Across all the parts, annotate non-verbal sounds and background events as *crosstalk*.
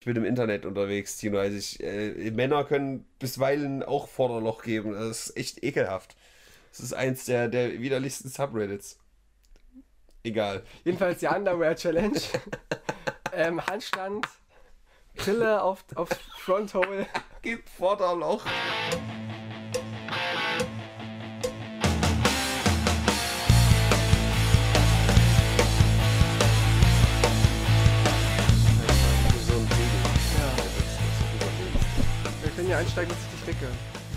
Ich bin im Internet unterwegs, Tino. Also ich, äh, Männer können bisweilen auch Vorderloch geben. Das ist echt ekelhaft. Das ist eins der, der widerlichsten Subreddits. Egal. Jedenfalls die Underwear Challenge. *laughs* ähm, Handstand, Brille auf, auf Fronthole. Gib Vorderloch. Ja einsteigen, dass ich dich. Dass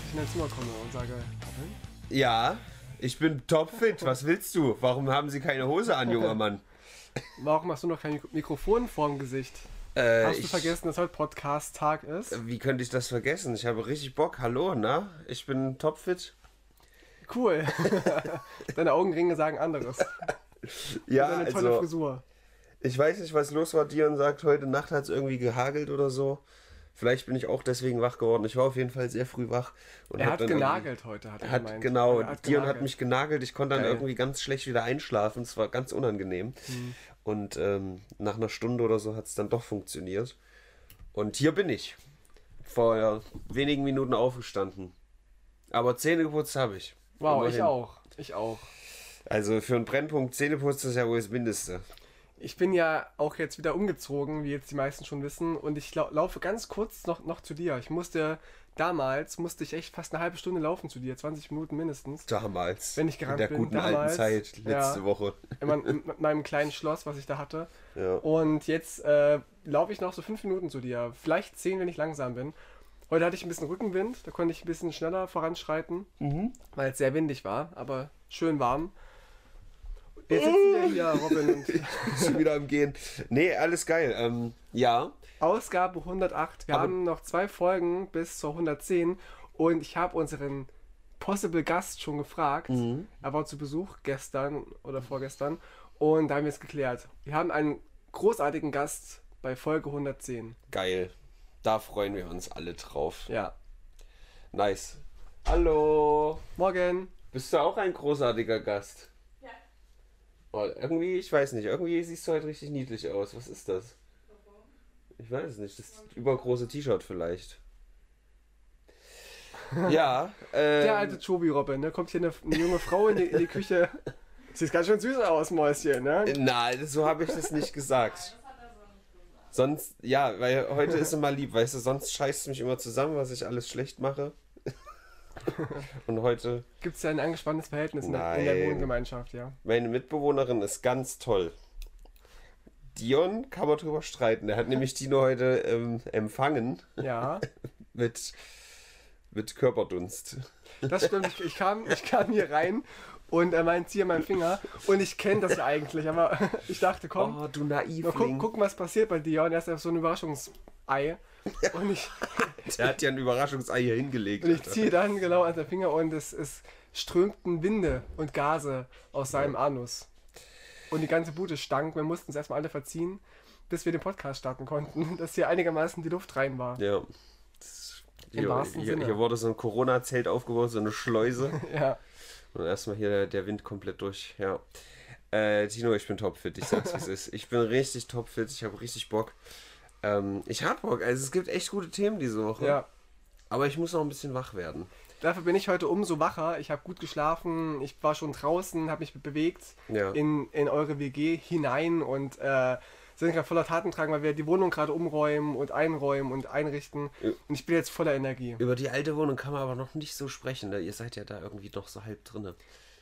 ich in dein Zimmer komme und sage, Robin? Ja, ich bin topfit. Was willst du? Warum haben Sie keine Hose an, junger *laughs* Mann? Warum hast du noch kein Mik- Mikrofon vorm Gesicht? Äh, Hast du ich- vergessen, dass heute Podcast-Tag ist? Wie könnte ich das vergessen? Ich habe richtig Bock. Hallo, na? Ich bin topfit. Cool. *laughs* Deine Augenringe sagen anderes. Ja, Deine tolle also Frisur. ich weiß nicht, was los war. Dion sagt, heute Nacht hat es irgendwie gehagelt oder so. Vielleicht bin ich auch deswegen wach geworden. Ich war auf jeden Fall sehr früh wach. Und Er hat genagelt heute, hat er Hat, gemeint. genau, Er hat Dion hat mich genagelt. Ich konnte dann Geil. irgendwie ganz schlecht wieder einschlafen. Es war ganz unangenehm. Hm. Und ähm, nach einer Stunde oder so hat es dann doch funktioniert. Und hier bin ich. Vor wenigen Minuten aufgestanden. Aber Zähne geputzt habe ich. Wow, ich Immerhin. auch. Ich auch. Also für einen Brennpunkt Zähneputzen ist ja wohl das Mindeste. Ich bin ja auch jetzt wieder umgezogen, wie jetzt die meisten schon wissen. Und ich lau laufe ganz kurz noch, noch zu dir. Ich musste, damals musste ich echt fast eine halbe Stunde laufen zu dir. 20 Minuten mindestens. Damals. Wenn ich gerannt In der bin, guten damals, alten Zeit, letzte ja. Woche. In, mein, in meinem kleinen Schloss, was ich da hatte. Ja. Und jetzt äh, laufe ich noch so fünf Minuten zu dir. Vielleicht zehn, wenn ich langsam bin. Heute hatte ich ein bisschen Rückenwind, da konnte ich ein bisschen schneller voranschreiten, Mhm. weil es sehr windig war, aber schön warm. Jetzt sitzen wir hier, Robin, und *laughs* Schon wieder am Gehen. Nee, alles geil. Ähm, ja. Ausgabe 108. Wir Aber- haben noch zwei Folgen bis zur 110 und ich habe unseren Possible Gast schon gefragt. Mhm. Er war zu Besuch gestern oder vorgestern und da haben wir es geklärt. Wir haben einen großartigen Gast bei Folge 110. Geil. Da freuen wir uns alle drauf. Ja. Nice. Hallo. Morgen. Bist du auch ein großartiger Gast? Oh, irgendwie, ich weiß nicht, irgendwie siehst du heute richtig niedlich aus. Was ist das? Ich weiß es nicht. Das übergroße T-Shirt vielleicht. *laughs* ja, äh. Der alte Chobi Robin, ne? Kommt hier eine, eine junge Frau in die, in die Küche. *laughs* Sieht ganz schön süß aus, Mäuschen, ne? Nein, so habe ich das nicht gesagt. Das hat er so nicht gesagt. Sonst, ja, weil heute ist immer lieb, weißt du, sonst scheißt es mich immer zusammen, was ich alles schlecht mache. *laughs* Und heute, Gibt es ja ein angespanntes Verhältnis in der, in der Nein. Wohngemeinschaft, ja. meine Mitbewohnerin ist ganz toll. Dion kann man drüber streiten. Er hat nämlich Dino heute ähm, empfangen Ja, *laughs* mit, mit Körperdunst. das stimmt. Ich, ich, kam, ich kam hier rein und er meint, zieh meinen Finger. Und ich kenne das ja eigentlich, aber *laughs* ich dachte, komm, Oh, du mal guck, gucken, was passiert bei dir. Und er ist ja so ein Überraschungsei. *laughs* Und ich, Der hat ja ein Überraschungsei hier hingelegt. und ich ziehe dann genau an den Finger und es, es strömten Winde und Gase aus seinem Anus. Und die ganze Bude stank. Wir mussten es erstmal alle verziehen, bis wir den Podcast starten konnten, *laughs* dass hier einigermaßen die Luft rein war. Ja. Im hier, wahrsten hier, Sinne. hier wurde so ein Corona-Zelt aufgebaut, so eine Schleuse. *laughs* Ja. Und erstmal hier der, der Wind komplett durch. Ja. Äh, Tino, ich bin topfit. Ich sag's, wie es ist. Ich bin richtig topfit. Ich habe richtig Bock. Ähm, ich hab Bock. Also, es gibt echt gute Themen diese Woche. ja. Aber ich muss noch ein bisschen wach werden. Dafür bin ich heute umso wacher. Ich habe gut geschlafen, ich war schon draußen, habe mich bewegt Ja. in, in eure WG hinein und äh, sind gerade voller Tatendrang, weil wir die Wohnung gerade umräumen und einräumen und einrichten. Und ich bin jetzt voller Energie. Über die alte Wohnung kann man aber noch nicht so sprechen. Ne? Ihr seid ja da irgendwie noch so halb drinne.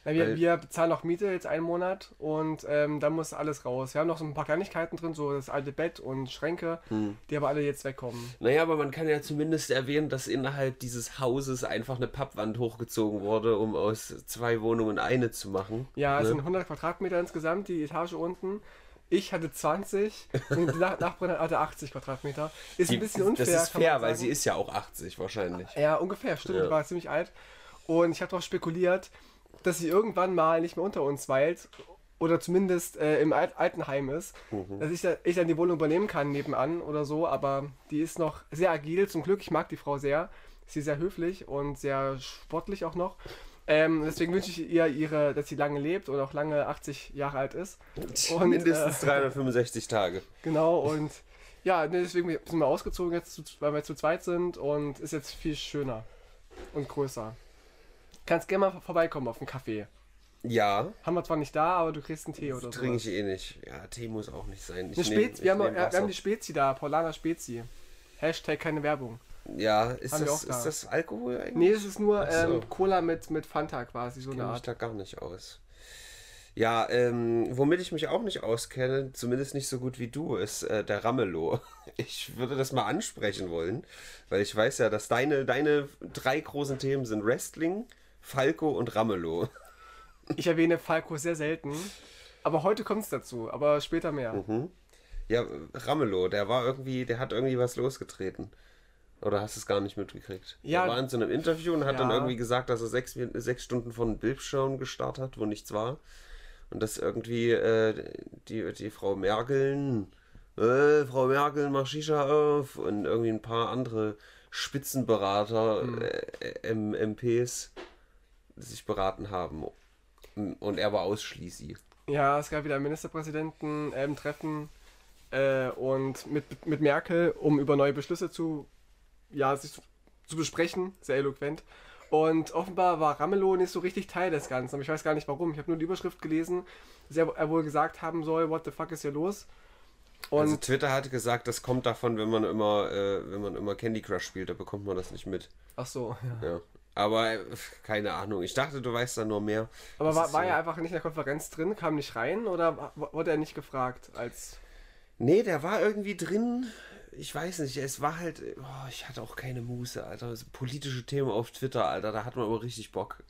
Ja, wir, wir bezahlen noch Miete jetzt einen Monat und ähm, dann muss alles raus. Wir haben noch so ein paar Kleinigkeiten drin, so das alte Bett und Schränke, Hm. die aber alle jetzt wegkommen. Naja, aber man kann ja zumindest erwähnen, dass innerhalb dieses Hauses einfach eine Pappwand hochgezogen wurde, um aus zwei Wohnungen eine zu machen. Ja, es Ne? sind 100 Quadratmeter insgesamt, die Etage unten. Ich hatte 20 *laughs* und die Nach Nachbarin hatte 80 Quadratmeter. Ist Die- ein bisschen unfair. Das ist fair, weil sie ist ja auch 80 wahrscheinlich. Ja, ungefähr, stimmt. Ja. Die war ziemlich alt. Und ich habe darauf spekuliert, dass sie irgendwann mal nicht mehr unter uns weilt oder zumindest äh, im Al Altenheim ist, Mhm. dass ich, da, ich dann die Wohnung übernehmen kann nebenan oder so. Aber die ist noch sehr agil. Zum Glück, ich mag die Frau sehr. Sie ist sehr höflich und sehr sportlich auch noch. Ähm, deswegen wünsche ich ihr, ihre, dass sie lange lebt und auch lange 80 Jahre alt ist. *laughs* Und, Mindestens äh, 365 Tage. Genau, *laughs* und Ja, deswegen sind wir ausgezogen jetzt, weil wir zu zweit sind und ist jetzt viel schöner und größer. Kannst gerne mal vorbeikommen auf den Kaffee. Ja, Haben wir zwar nicht da, aber du kriegst einen Tee oder so. trinke ich eh nicht. Ja, Tee muss auch nicht sein. Ich Eine nehm- Spezi, ich wir, haben, wir haben die Spezi da, Paulaner Spezi. Hashtag keine Werbung. Ja, ist haben das, da. ist das Alkohol eigentlich? Nee, es ist nur so. ähm, Cola mit, mit Fanta quasi, so eine Art. da gar nicht aus. Ja, ähm, womit ich mich auch nicht auskenne, zumindest nicht so gut wie du, ist äh, der Ramelow. *laughs* Ich würde das mal ansprechen wollen, weil ich weiß ja, dass deine, deine drei großen Themen sind Wrestling, Falco und Ramelow. Ich erwähne Falco sehr selten, aber heute kommt es dazu, aber später mehr. Mhm. Ja, Ramelow, der war irgendwie, der hat irgendwie was losgetreten. Oder hast du es gar nicht mitgekriegt? Ja. Er war in so einem Interview und hat dann Ja. irgendwie gesagt, dass er sechs, sechs Stunden von Bildschirm gestartet hat, wo nichts war. Und dass irgendwie äh, die, die Frau Merkel, äh, Frau Merkel, mach Shisha auf und irgendwie ein paar andere Spitzenberater, Mhm. äh, MPs sich beraten haben. Und er war ausschließlich. Ja, es gab wieder ein Ministerpräsidenten-Treffen äh, und mit, mit Merkel, um über neue Beschlüsse zu, ja, sich zu, zu besprechen, sehr eloquent. Und offenbar war Ramelow nicht so richtig Teil des Ganzen, aber ich weiß gar nicht warum. Ich habe nur die Überschrift gelesen, dass er, er wohl gesagt haben soll, what the fuck ist hier los? Und also Twitter hat gesagt, das kommt davon, wenn man immer, äh, wenn man immer Candy Crush spielt, da bekommt man das nicht mit. ach so, ja. Ja. Aber keine Ahnung. Ich dachte, du weißt da nur mehr. Aber war, war er einfach nicht in der Konferenz drin, kam nicht rein oder wurde er nicht gefragt als Nee, der war irgendwie drin. Ich weiß nicht, es war halt. Oh, ich hatte auch keine Muße, Alter. Politische Themen auf Twitter, Alter, da hat man aber richtig Bock.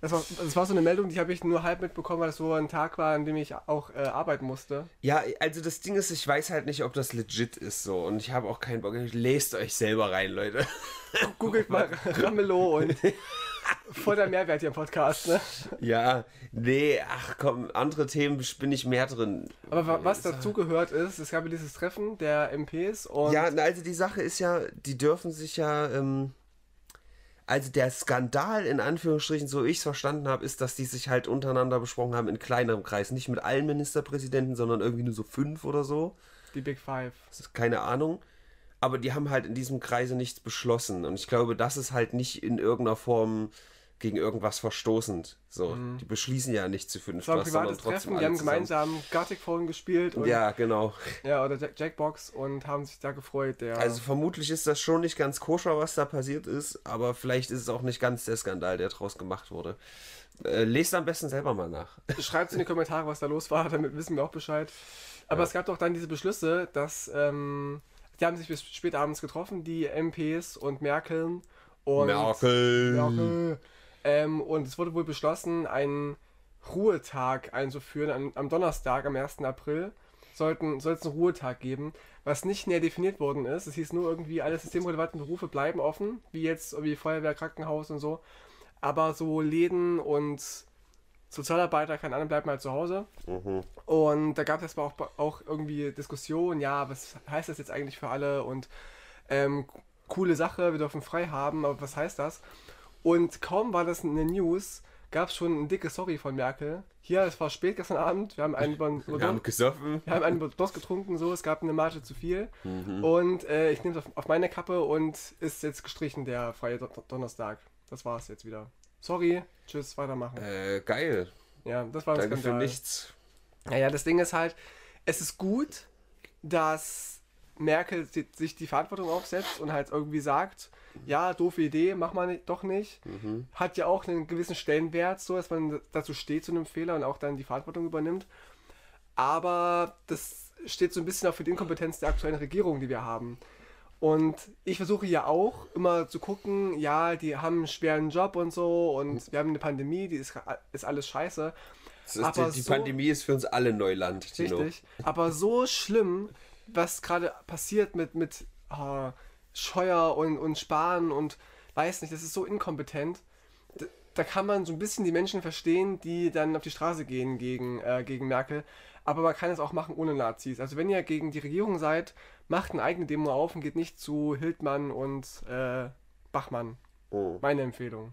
Das war, das war so eine Meldung, die habe ich nur halb mitbekommen, weil es so ein Tag war, an dem ich auch äh, arbeiten musste. Ja, also das Ding ist, ich weiß halt nicht, ob das legit ist so. Und ich habe auch keinen Bock. Lest euch selber rein, Leute. Googelt mal *laughs* Ramelow und voll der Mehrwert hier im Podcast, ne? Ja, nee, ach komm, andere Themen bin ich mehr drin. Aber wa- was dazu gehört ist, es gab ja dieses Treffen der MPs und Ja, also die Sache ist ja, die dürfen sich ja, ähm, also der Skandal in Anführungsstrichen, so ich es verstanden habe, ist, dass die sich halt untereinander besprochen haben in kleinerem Kreis. Nicht mit allen Ministerpräsidenten, sondern irgendwie nur so fünf oder so. die Big Five. Keine Ahnung. Aber die haben halt in diesem Kreise nichts beschlossen. Und ich glaube, das ist halt nicht in irgendeiner Form gegen irgendwas verstoßend. So, die beschließen ja nicht zu fünf, Es war ein privates Treffen, die haben gemeinsam Gartic Phone gespielt und, Ja, genau. ja, oder Jack Jackbox und haben sich da gefreut. Der, Also vermutlich ist das schon nicht ganz koscher, was da passiert ist, aber vielleicht ist es auch nicht ganz der Skandal, der draus gemacht wurde. Äh, lest am besten selber mal nach. *laughs* Schreibt in die Kommentare, was da los war, damit wissen wir auch Bescheid. Aber Ja. es gab doch dann diese Beschlüsse, dass ähm, die haben sich bis spät abends getroffen, die MPs und Merkel und Merkel. Merkel. Ähm, und es wurde wohl beschlossen, einen Ruhetag einzuführen. Am, am Donnerstag, am 1. April, sollten, soll es einen Ruhetag geben, was nicht näher definiert worden ist. Es hieß nur irgendwie, alle systemrelevanten Berufe bleiben offen, wie jetzt irgendwie Feuerwehr, Krankenhaus und so. Aber so Läden und Sozialarbeiter, keine Ahnung, bleiben halt zu Hause. Mhm. Und da gab es aber auch, auch irgendwie Diskussionen, ja, was heißt das jetzt eigentlich für alle und ähm, coole Sache, wir dürfen frei haben, aber was heißt das? Und kaum war das eine News, gab es schon ein dickes Sorry von Merkel. Hier, es war spät gestern Abend, wir haben einen über, *laughs* Wir haben gesoffen. wir haben einen Dos getrunken, so, es gab eine Marge zu viel. Mhm. Und äh, ich nehme es auf, auf meine Kappe und ist jetzt gestrichen, der freie Do Donnerstag. Das war's jetzt wieder. Sorry, tschüss, weitermachen. Äh, geil. Ja, das war ein Danke für Skandal. nichts. Naja, das Ding ist halt, es ist gut, dass Merkel si- sich die Verantwortung aufsetzt und halt irgendwie sagt, ja, doofe Idee, mach mal nicht, doch nicht. Mhm. Hat ja auch einen gewissen Stellenwert, so dass man dazu steht zu einem Fehler und auch dann die Verantwortung übernimmt. Aber das steht so ein bisschen auch für die Inkompetenz der aktuellen Regierung, die wir haben. Und ich versuche ja auch immer zu gucken, ja, die haben einen schweren Job und so und wir haben eine Pandemie, die ist, ist alles scheiße. Aber die die so- Pandemie ist für uns alle Neuland, Tino. Richtig. Aber so schlimm, was gerade passiert mit, mit ah, Scheuer und, und Sparen und weiß nicht, das ist so inkompetent. Da, da kann man so ein bisschen die Menschen verstehen, die dann auf die Straße gehen gegen, äh, gegen Merkel. Aber man kann es auch machen ohne Nazis. Also wenn ihr gegen die Regierung seid, macht eine eigene Demo auf und geht nicht zu Hildmann und äh, Bachmann. Oh. Meine Empfehlung.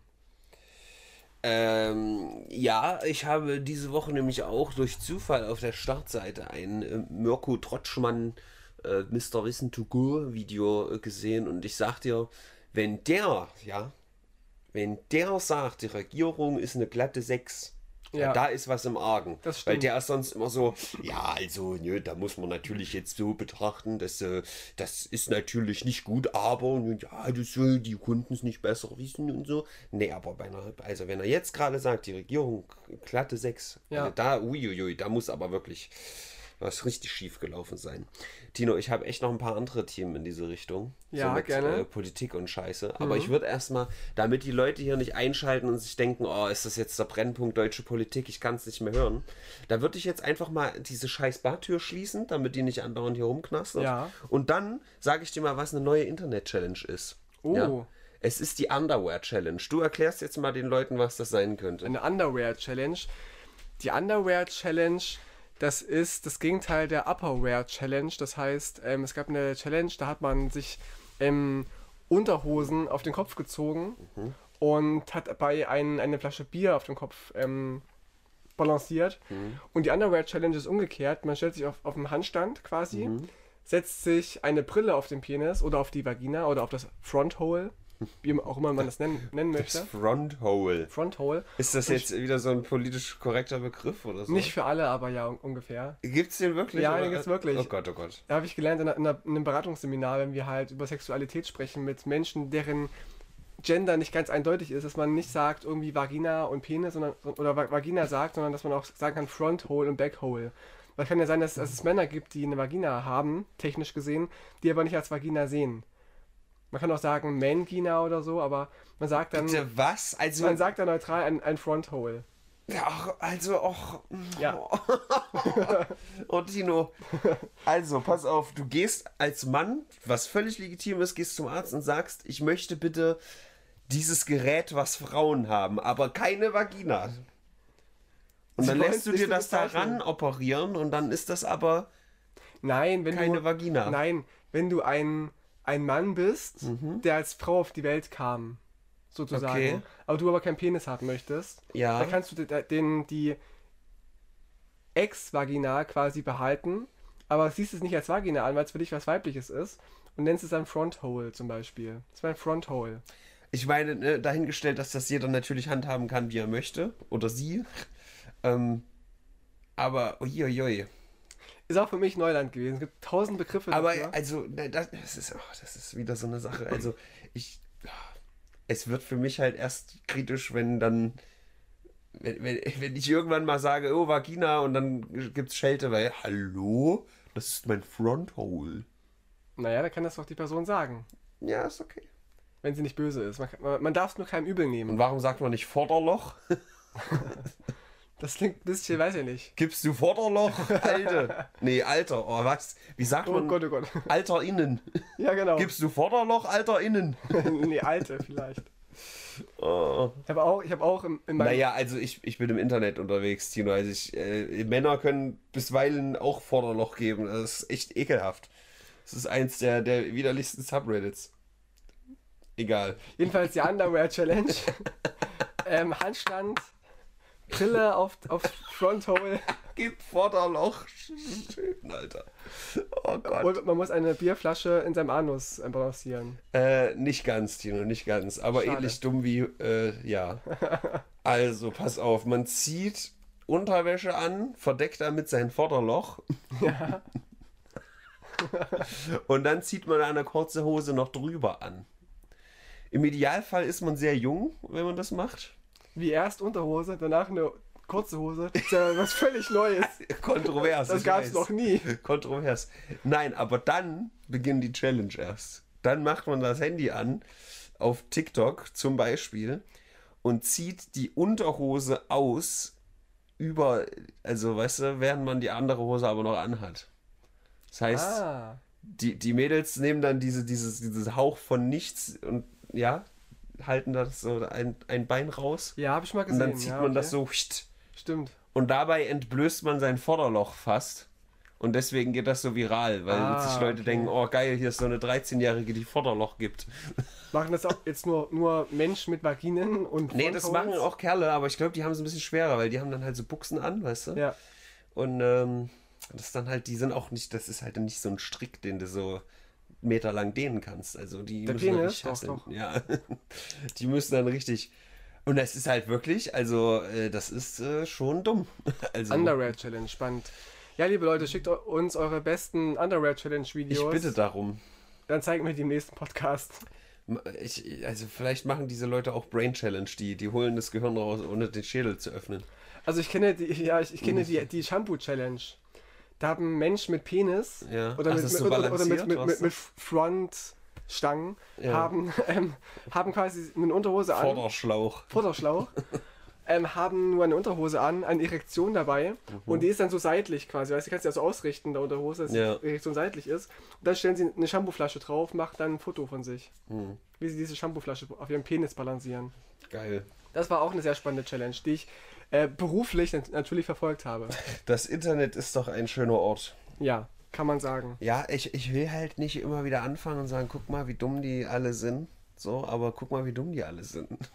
Ähm, ja, ich habe diese Woche nämlich auch durch Zufall auf der Startseite einen äh, Mirko Trotschmann äh, Mr. Wissen to Go Video äh, gesehen und ich sag dir, wenn der, ja, wenn der sagt, die Regierung ist eine glatte 6, ja. Da ist was im Argen. Das Weil der ist sonst immer so, ja, also, nö, da muss man natürlich jetzt so betrachten, dass äh, das ist natürlich nicht gut, aber ja, das, die Kunden es nicht besser wissen und so. Nee, aber bei einer, also wenn er jetzt gerade sagt, die Regierung glatte 6, Ja. da, uiuiui, da muss aber wirklich was richtig schief gelaufen sein. Tino, ich habe echt noch ein paar andere Themen in diese Richtung. Ja, so mit, gerne. Mhm. Äh, Politik und Scheiße. Aber ich würde erstmal, damit die Leute hier nicht einschalten und sich denken, oh, ist das jetzt der Brennpunkt deutsche Politik, ich kann es nicht mehr hören. Da würde ich jetzt einfach mal diese scheiß Bartür schließen, damit die nicht andauernd hier rumknastert. Ja. Und dann sage ich dir mal, was eine neue Internet-Challenge ist. Oh. Es ist die Underwear-Challenge. Du erklärst jetzt mal den Leuten, was das sein könnte. Eine Underwear-Challenge. Die Underwear-Challenge, das ist das Gegenteil der Upperwear-Challenge. Das heißt, ähm, es gab eine Challenge, da hat man sich ähm, Unterhosen auf den Kopf gezogen und hat dabei ein, eine Flasche Bier auf dem Kopf ähm, balanciert. Und die Underwear-Challenge ist umgekehrt. Man stellt sich auf, auf einen Handstand quasi, setzt sich eine Brille auf den Penis oder auf die Vagina oder auf das Fronthole, wie auch immer man das nennen, nennen möchte. Das Fronthole. Fronthole. Ist das jetzt wieder so ein politisch korrekter Begriff oder so? Nicht für alle, aber ja, un- ungefähr. Gibt's den wirklich? Ja, den gibt's wirklich. Oh Gott, oh Gott. Da habe ich gelernt in, einer, in, einem Beratungsseminar, wenn wir halt über Sexualität sprechen mit Menschen, deren Gender nicht ganz eindeutig ist, dass man nicht sagt irgendwie Vagina und Penis sondern, oder Va- Vagina sagt, sondern dass man auch sagen kann Fronthole und Backhole. Weil es kann ja sein, dass, dass es Männer gibt, die eine Vagina haben, technisch gesehen, die aber nicht als Vagina sehen. Man kann auch sagen Mangina oder so, aber man sagt dann, Bitte was? Also, man sagt dann neutral ein, ein Fronthole. ja, ach, also auch. Ja. *laughs* Oh, Tino. Also, pass auf, du gehst als Mann, was völlig legitim ist, gehst zum Arzt und sagst, ich möchte bitte dieses Gerät, was Frauen haben, aber keine Vagina. Und Sie dann lässt du dir das daran operieren und dann ist das aber Nein, wenn keine du, Vagina. Nein, wenn du ein, ein Mann bist, Mhm. der als Frau auf die Welt kam, sozusagen, Okay. aber du aber keinen Penis haben möchtest, Ja. dann kannst du de- den, die Ex-Vagina quasi behalten, aber siehst es nicht als Vagina an, weil es für dich was Weibliches ist und nennst es dann Fronthole zum Beispiel. Das war ein Fronthole. Ich meine, ne, dahingestellt, dass das jeder natürlich handhaben kann, wie er möchte. Oder sie. *laughs* Ähm, aber, uiuiui. Ist auch für mich Neuland gewesen. Es gibt tausend Begriffe Aber, dafür. also, das, das, ist, oh, das ist wieder so eine Sache. Also, ich. Es wird für mich halt erst kritisch, wenn dann. Wenn, wenn, wenn ich irgendwann mal sage, oh, Vagina, und dann gibt's Schelte, weil, hallo? Das ist mein Fronthole. Naja, dann kann das doch die Person sagen, Ja, ist okay. wenn sie nicht böse ist. Man, man darf es nur keinem übel nehmen. Und warum sagt man nicht Vorderloch? *laughs* Das klingt ein bisschen, weiß ich nicht. Gibst du Vorderloch? *laughs* Alte. Nee, Alter. Oh, was? Wie sagt Oh man? Gott, oh Gott. Alter innen. Ja, genau. Gibst du Vorderloch, Alter innen? *laughs* nee, alte vielleicht. Oh. Ich habe auch, ich habe auch in, in meinem. Naja, also ich, ich bin im Internet unterwegs, Tino. Also ich, äh, Männer können bisweilen auch Vorderloch geben. Das ist echt ekelhaft. Das ist eins der, der widerlichsten Subreddits. Egal. Jedenfalls die Underwear Challenge. *laughs* ähm, Handstand, Brille auf, auf Fronthole *laughs* Gib Vorderloch. Schön, Alter. Oh Gott. und man muss eine Bierflasche in seinem Anus balancieren. Äh, nicht ganz, Tino, nicht ganz. Aber Schade. ähnlich dumm wie, äh, ja. *laughs* Also, pass auf, man zieht Unterwäsche an, verdeckt damit sein Vorderloch. *laughs* Und dann zieht man eine kurze Hose noch drüber an. Im Idealfall ist man sehr jung, wenn man das macht. Wie erst Unterhose, danach eine kurze Hose. Das ist ja was völlig Neues. *laughs* Kontrovers. Das gab es noch nie. Kontrovers. Nein, aber dann beginnt die Challenge erst. Dann macht man das Handy an, auf TikTok zum Beispiel, und zieht die Unterhose aus über, also weißt du, während man die andere Hose aber noch anhat. Das heißt, Ah. die, die Mädels nehmen dann diese, dieses, dieses Hauch von nichts und ja, halten das so ein, ein Bein raus. Ja, habe ich mal Und gesehen. dann zieht ja, man das okay. so. Stimmt. und dabei entblößt man sein Vorderloch fast. Und deswegen geht das so viral, weil Ah, sich Leute okay. denken, oh geil, hier ist so eine 13-Jährige, die Vorderloch gibt. *laughs* Machen das auch jetzt nur, nur Menschen mit Vaginen und Nee, das machen auch Kerle, aber ich glaube, die haben es ein bisschen schwerer, weil die haben dann halt so Buchsen an, weißt du? Ja. Und ähm, Das ist dann halt, die sind auch nicht, das ist halt nicht so ein Strick, den du so meterlang dehnen kannst. Also die Der müssen Penis? richtig Doch. Ja. *laughs* Die müssen dann richtig. Und es ist halt wirklich, also äh, das ist äh, schon dumm. *laughs* Also Underwear Challenge, spannend. Ja, liebe Leute, schickt uns eure besten Underwear Challenge ich Videos. bitte darum. Dann zeigen wir die im nächsten Podcast. Ich, also vielleicht machen diese Leute auch Brain Challenge, die, die holen das Gehirn raus, ohne den Schädel zu öffnen. Also ich kenne die, ja, ich, ich kenne die, die Shampoo Challenge. Da haben ein Mensch mit Penis Ja. oder, Ach, mit, so oder, oder mit, mit, mit, mit Frontstangen Ja. haben, *laughs* ähm, haben quasi eine Unterhose an. Vorderschlauch. Vorderschlauch. ähm, haben nur eine Unterhose an, eine Erektion dabei Mhm. und die ist dann so seitlich quasi. Weißt du, kannst du ja so ausrichten, der Unterhose, dass Ja. die Erektion seitlich ist. Und dann stellen sie eine Shampooflasche drauf, machen dann ein Foto von sich. Hm, Wie sie diese Shampooflasche auf ihrem Penis balancieren. geil. Das war auch eine sehr spannende Challenge, die ich äh, beruflich nat- natürlich verfolgt habe. Das Internet ist doch ein schöner Ort. Ja, kann man sagen. Ja, ich, ich will halt nicht immer wieder anfangen und sagen, guck mal, wie dumm die alle sind. So, aber guck mal, wie dumm die alle sind. *laughs*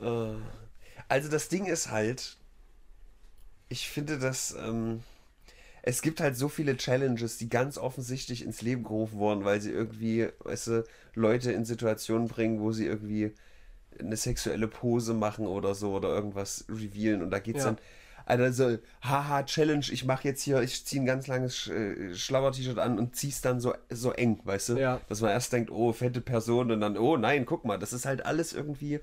Äh, also das Ding ist halt, ich finde, dass ähm, es gibt halt so viele Challenges, die ganz offensichtlich ins Leben gerufen wurden, weil sie irgendwie, weißt du, Leute in Situationen bringen, wo sie irgendwie eine sexuelle Pose machen oder so oder irgendwas revealen und da geht's Ja. dann also haha Challenge, ich mache jetzt hier, ich ziehe ein ganz langes Sch äh, Schlauer-T-Shirt an und zieh's dann so so eng, weißt du? Ja. Dass man erst denkt, oh, fette Person und dann oh nein, guck mal, das ist halt alles irgendwie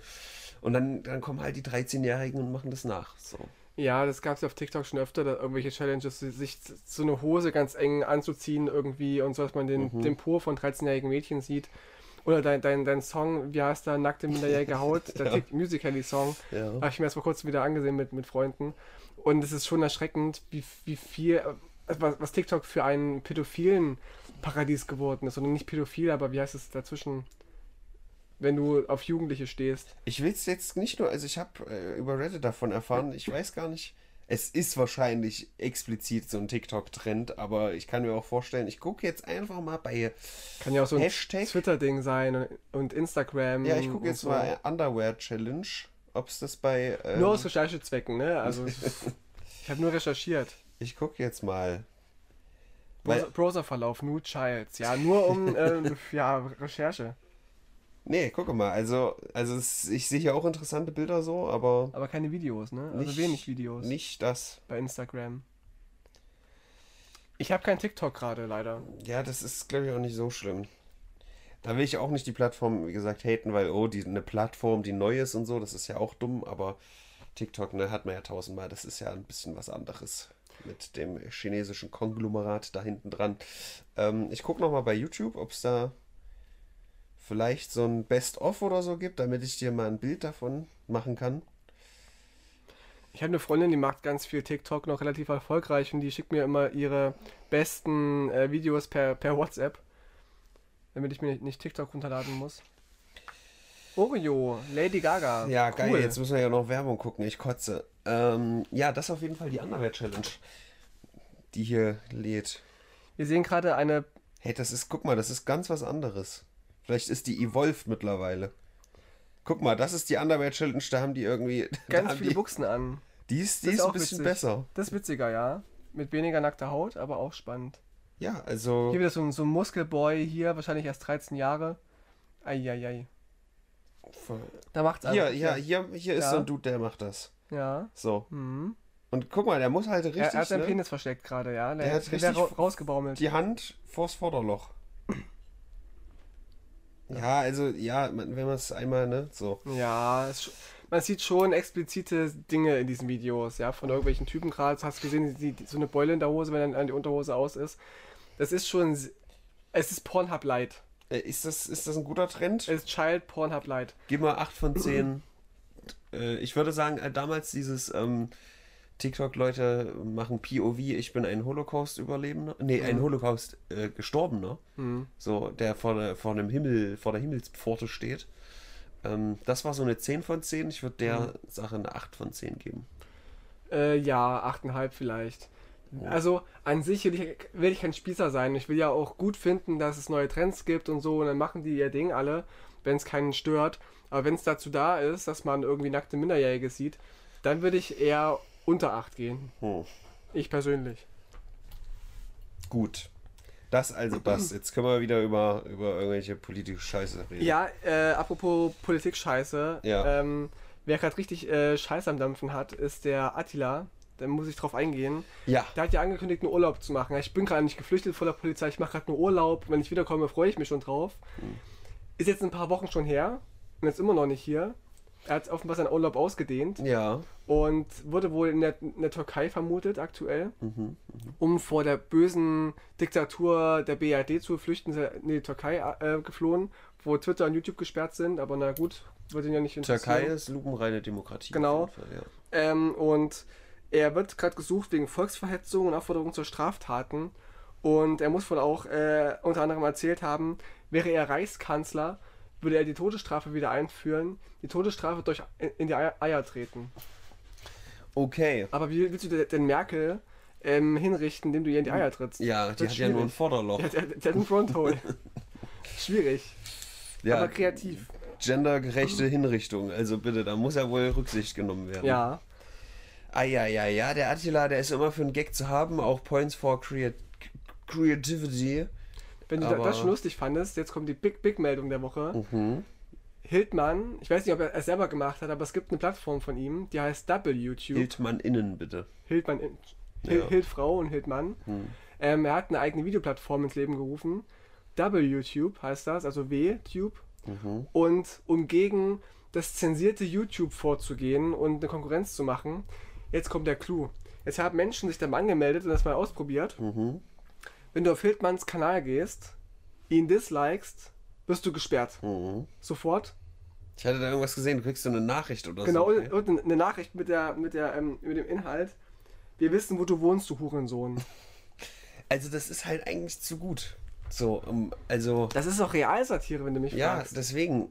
und dann dann kommen halt die 13-jährigen und machen das nach, so. Ja, das gab es ja auf TikTok schon öfter, da irgendwelche Challenges, sich so eine Hose ganz eng anzuziehen irgendwie und so, dass man den, Mhm. den Po von 13-jährigen Mädchen sieht. Oder dein, dein, dein Song, wie heißt der, Nackte minderjährige Haut, der *laughs* Ja. Musical.ly-Song, Ja. habe ich mir erst vor kurzem wieder angesehen mit, mit Freunden. Und es ist schon erschreckend, wie, wie viel, äh, was, was TikTok für ein pädophilen Paradies geworden ist. Und nicht pädophil, aber wie heißt es dazwischen, wenn du auf Jugendliche stehst. Ich will es jetzt nicht nur, also ich habe äh, über Reddit davon erfahren, ich weiß gar nicht, es ist wahrscheinlich explizit so ein TikTok-Trend, aber ich kann mir auch vorstellen, ich gucke jetzt einfach mal bei, Kann ja auch so ein? Twitter-Ding sein und, Instagram. ja, ich gucke jetzt so. mal Underwear Challenge, ob es das bei, ähm, Nur aus Recherchezwecken, ne? Also *laughs* ich habe nur recherchiert. ich gucke jetzt mal, weil, Browser- Browserverlauf, New Childs. Ja, nur um *laughs* ähm, ja, Recherche. Nee, gucke mal, also, also es, ich sehe hier auch interessante Bilder so, aber Aber keine Videos, ne? Also Nicht- wenig Videos nicht das. bei Instagram. Ich habe kein TikTok gerade, leider. Ja, das ist, glaube ich, auch nicht so schlimm. Da will ich auch nicht die Plattform, wie gesagt, haten, weil, oh, die, eine Plattform, die neu ist und so, das ist ja auch dumm, aber TikTok, ne, hat man ja tausendmal, das ist ja ein bisschen was anderes mit dem chinesischen Konglomerat da hinten dran. Ähm, ich gucke nochmal bei YouTube, ob es da vielleicht so ein Best-of oder so gibt, damit ich dir mal ein Bild davon machen kann. Ich habe eine Freundin, die macht ganz viel TikTok noch relativ erfolgreich und die schickt mir immer ihre besten äh, Videos per, per WhatsApp, damit ich mir nicht, nicht TikTok runterladen muss. Oreo, Lady Gaga. Ja, geil, Cool. jetzt müssen wir ja noch Werbung gucken, ich kotze. Ähm, ja, das ist auf jeden Fall die Underwear-Challenge, die hier lädt. Wir sehen gerade eine Hey, das ist, guck mal, das ist ganz was anderes. Vielleicht ist die evolved mittlerweile. Guck mal, das ist die Underwear Challenge, da haben die irgendwie. *laughs* ganz viele die, Buchsen an. die ist, die ist ist ein bisschen witzig. besser. Das ist witziger, ja. Mit weniger nackter Haut, aber auch spannend. Ja, also. Hier wieder so ein, so ein Muskelboy hier, wahrscheinlich erst 13 Jahre. Eieiei. Da macht's Hier, einfach- ja, hier, hier ist Ja. so ein Dude, der macht das. Ja. So. Mhm. Und guck mal, der muss halt richtig. Er, er hat seinen ne, Penis versteckt gerade, ja. Der, Der hat richtig ra rausgebaumelt. die Hand vors Vorderloch. Ja, also, ja, wenn man es einmal, ne, so. Ja, es, man sieht schon explizite Dinge in diesen Videos, ja, von irgendwelchen Typen gerade. Hast du gesehen, die, die, so eine Beule in der Hose, wenn dann die Unterhose aus ist. Das ist schon, es ist Pornhub Light. Äh, Ist das, ist das ein guter Trend? Es ist Child Pornhub Light. Gib mal 8 von 10. äh, ich würde sagen, äh, damals dieses ähm, TikTok-Leute machen POV, ich bin ein Holocaust-Überlebender. Nee, ein Mhm. Holocaust-Gestorbener. Mhm. so, der vor, der vor dem Himmel, vor der Himmelspforte steht. Ähm, das war so eine 10 von 10. Ich würde der Mhm. Sache eine 8 von 10 geben. Äh, ja, 8,5 vielleicht. Also an sich will ich, will ich kein Spießer sein. Ich will ja auch gut finden, dass es neue Trends gibt und so und dann machen die ihr Ding alle, wenn es keinen stört. Aber wenn es dazu da ist, dass man irgendwie nackte Minderjährige sieht, dann würde ich eher unter 8 gehen. Hm. Ich persönlich. Gut. Das also das. Jetzt können wir wieder über, über irgendwelche politische Scheiße reden. Ja, äh, apropos Politik-Scheiße. Ja. Ähm, wer gerade richtig äh, Scheiße am Dampfen hat, ist der Attila. Da muss ich drauf eingehen. Ja. Der hat ja angekündigt, einen Urlaub zu machen. Ich bin gerade nicht geflüchtet vor der Polizei, ich mache gerade nur Urlaub. Wenn ich wiederkomme, freue ich mich schon drauf. Ist jetzt ein paar Wochen schon her und ist immer noch nicht hier. Er hat offenbar seinen Urlaub ausgedehnt Ja. und wurde wohl in der, in der Türkei vermutet aktuell, Mhm, um vor der bösen Diktatur der BRD zu flüchten. In die Türkei äh, geflohen, wo Twitter und YouTube gesperrt sind, aber na gut, wird ihn ja nicht interessieren. Türkei ist lupenreine Demokratie. Genau. Fall, Ähm, und er wird gerade gesucht wegen Volksverhetzung und Aufforderung zu Straftaten. Und er muss wohl auch äh, unter anderem erzählt haben, wäre er Reichskanzler, würde er die Todesstrafe wieder einführen, die Todesstrafe durch in die Eier, treten. ja. Okay. Aber wie willst du denn Merkel ähm, hinrichten, indem du ihr in die Eier trittst? Ja, die hat ja nur ein schwierig. Vorderloch. Der, der, der hat einen Fronthole. *laughs* Schwierig, Ja, aber kreativ. gendergerechte Hinrichtung. Also bitte, da muss ja wohl Rücksicht genommen werden. Ja. Ah ja, ja, ja, der Attila, der ist immer für einen Gag zu haben, auch Points for Creat Creativity. Wenn du das schon lustig fandest, jetzt kommt die Big Big Meldung der Woche. Mhm. Hildmann, ich weiß nicht, ob er es selber gemacht hat, aber es gibt eine Plattform von ihm, die heißt WTube. Hildmann innen, bitte. Hildmann, in, Hil, Ja. Hildfrau und Hildmann. Hm. Ähm, er hat eine eigene Videoplattform ins Leben gerufen. WTube heißt das, also W-Tube. Mhm. Und um gegen das zensierte YouTube vorzugehen und eine Konkurrenz zu machen, jetzt kommt der Clou. Jetzt haben Menschen sich da angemeldet und das mal ausprobiert. Mhm. Wenn du auf Hildmanns Kanal gehst, ihn dislikest, wirst du gesperrt. Mhm. Sofort. Ich hatte da irgendwas gesehen, du kriegst so eine Nachricht oder Genau, so. und, und eine Nachricht mit, der, mit, der, ähm, mit dem Inhalt. Wir wissen, wo du wohnst, du Hurensohn. *laughs* Also das ist halt eigentlich zu gut. So, um, also, Das ist auch Realsatire, wenn du mich ja, fragst. deswegen,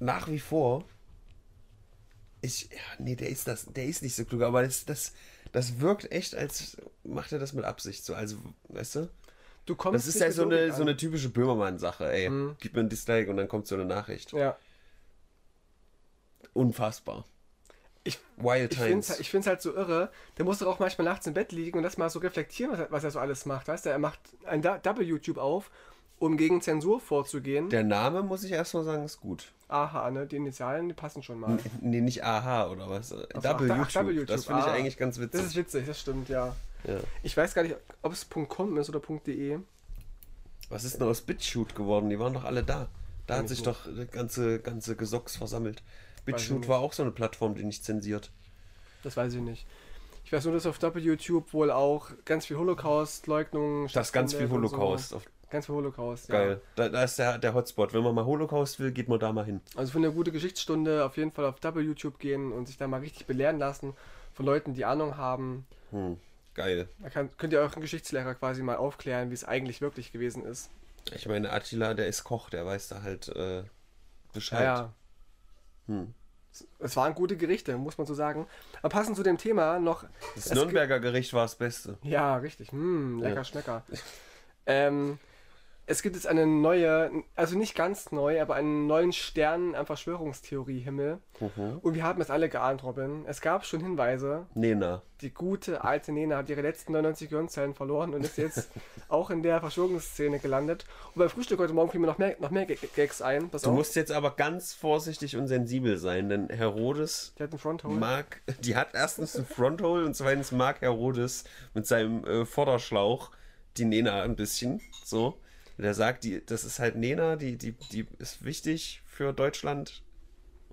nach wie vor, ich, ja, nee, der ist das, der ist nicht so klug, aber das, das, das wirkt echt, als macht er das mit Absicht so. Also, weißt du? Du kommst Das ist ja so eine, so eine typische Böhmermann-Sache, ey. Mhm. Gib mir ein Dislike und dann kommt so eine Nachricht. Ja. Unfassbar. Ich, Wild ich finde Times. es ich find's halt so irre. Der muss doch auch manchmal nachts im Bett liegen und das mal so reflektieren, was er, was er so alles macht. Weißt du, er macht ein W-YouTube auf, um gegen Zensur vorzugehen. Der Name, muss ich erstmal sagen, ist gut. Aha, ne? Die Initialen, die passen schon mal. Nee, nicht AH oder was. ach, Double ach, YouTube. Double Das finde ich ah. eigentlich ganz witzig. Das ist witzig, das stimmt, ja. ja. Ich weiß gar nicht, ob es .com ist oder .de. Was ist denn aus BitChute geworden? Die waren doch alle da. Da hat ich sich nicht. doch der ganze, ganze Gesocks versammelt. BitChute war auch so eine Plattform, die nicht zensiert. Das weiß ich nicht. Ich weiß nur, dass auf YouTube wohl auch ganz viel Holocaust-Leugnung Das ist ganz viel Holocaust. So. Auf, Ganz viel Holocaust, ja. geil. Da, da ist der, der Hotspot. Wenn man mal Holocaust will, geht man da mal hin. Also für eine gute Geschichtsstunde auf jeden Fall auf YouTube gehen und sich da mal richtig belehren lassen von Leuten, die Ahnung haben. Hm. Geil. Da kann, könnt ihr euren Geschichtslehrer quasi mal aufklären, wie es eigentlich wirklich gewesen ist. Ich meine, Attila, der ist Koch, der weiß da halt äh, Bescheid. Ja, ja. Hm. Es- waren gute Gerichte, muss man so sagen. Aber passend zu dem Thema noch. Das Nürnberger Gericht war das Beste. Ja, richtig. Hm, lecker Ja. Schmecker. *laughs* ähm, es gibt jetzt eine neue, also nicht ganz neu, aber einen neuen Stern am Verschwörungstheorie-Himmel. Mhm. Und wir haben es alle geahnt, Robin. Es gab schon Hinweise, Nena. die gute alte Nena hat ihre letzten 99 Gehirnzellen verloren und ist jetzt *laughs* auch in der Verschwörungsszene gelandet. Und beim Frühstück heute Morgen fiel mir noch mehr, noch mehr Gag- Gags ein. Pass Du auf. musst jetzt aber ganz vorsichtig und sensibel sein, denn Herodes Die hat einen Fronthole. mag, die hat erstens ein Fronthole und zweitens mag Herodes mit seinem äh, Vorderschlauch die Nena ein bisschen. So. Der sagt, die, das ist halt Nena, die, die, die ist wichtig für Deutschland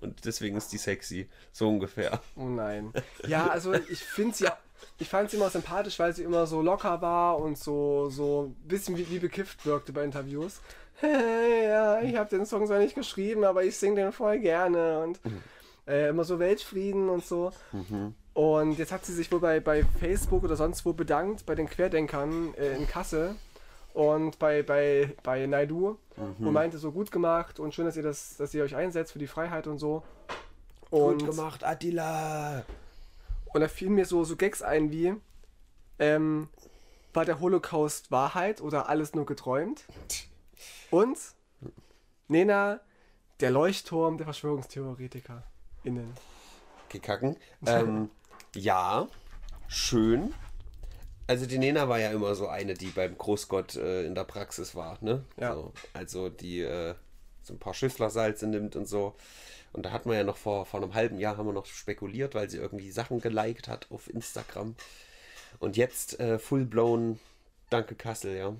und deswegen ist die sexy. So ungefähr. Oh nein. *laughs* Ja, also ich finde sie, ich fand sie immer sympathisch, weil sie immer so locker war und so, so ein bisschen wie, wie bekifft wirkte bei Interviews. *laughs* ja, ich habe den Song zwar nicht geschrieben, aber ich singe den voll gerne und äh, immer so Weltfrieden und so. Und jetzt hat sie sich wohl bei, bei Facebook oder sonst wo bedankt, bei den Querdenkern äh, in Kassel und bei, bei, bei Naidu und meinte so gut gemacht und schön, dass ihr das, dass ihr euch einsetzt für die Freiheit und so. Und, Gut gemacht, Attila! und da fielen mir so, so Gags ein wie, ähm, war der Holocaust Wahrheit oder alles nur geträumt? Und Nena, der Leuchtturm der Verschwörungstheoretiker. Innen. Gekacken. Ähm, ja, schön. Also die Nena war ja immer so eine, die beim Großgott äh, in der Praxis war, ne? Ja. So, also die äh, so ein paar Schüsslersalze nimmt und so. Und da hat man ja noch vor, vor einem halben Jahr haben wir noch spekuliert, weil sie irgendwie Sachen geliked hat auf Instagram. Und jetzt äh, full blown Danke Kassel, ja.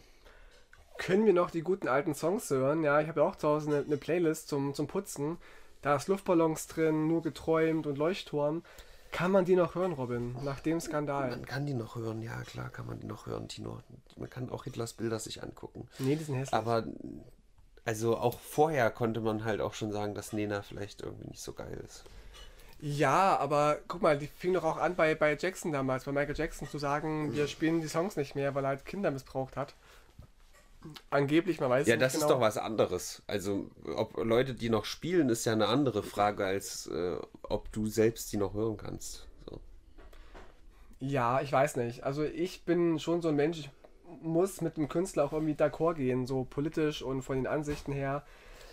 Können wir noch die guten alten Songs hören? Ja, ich habe ja auch zu Hause eine, eine Playlist zum, zum Putzen. Da ist Luftballons drin, nur geträumt und Leuchtturm. Kann man die noch hören, Robin, nach dem Skandal? Man kann die noch hören, ja klar kann man die noch hören, Tino. Man kann auch Hitlers Bilder sich angucken. Nee, die sind hässlich. Aber also auch vorher konnte man halt auch schon sagen, dass Nena vielleicht irgendwie nicht so geil ist. Ja, aber guck mal, die fing doch auch an bei, bei Jackson damals, bei Michael Jackson zu sagen, wir spielen die Songs nicht mehr, weil er halt Kinder missbraucht hat. Angeblich, man weiß Ja, nicht das genau. ist doch was anderes. Also, ob Leute die noch spielen, ist ja eine andere Frage, als äh, ob du selbst die noch hören kannst. So. Ja, ich weiß nicht. Also ich bin schon so ein Mensch, ich muss mit dem Künstler auch irgendwie d'accord gehen, so politisch und von den Ansichten her.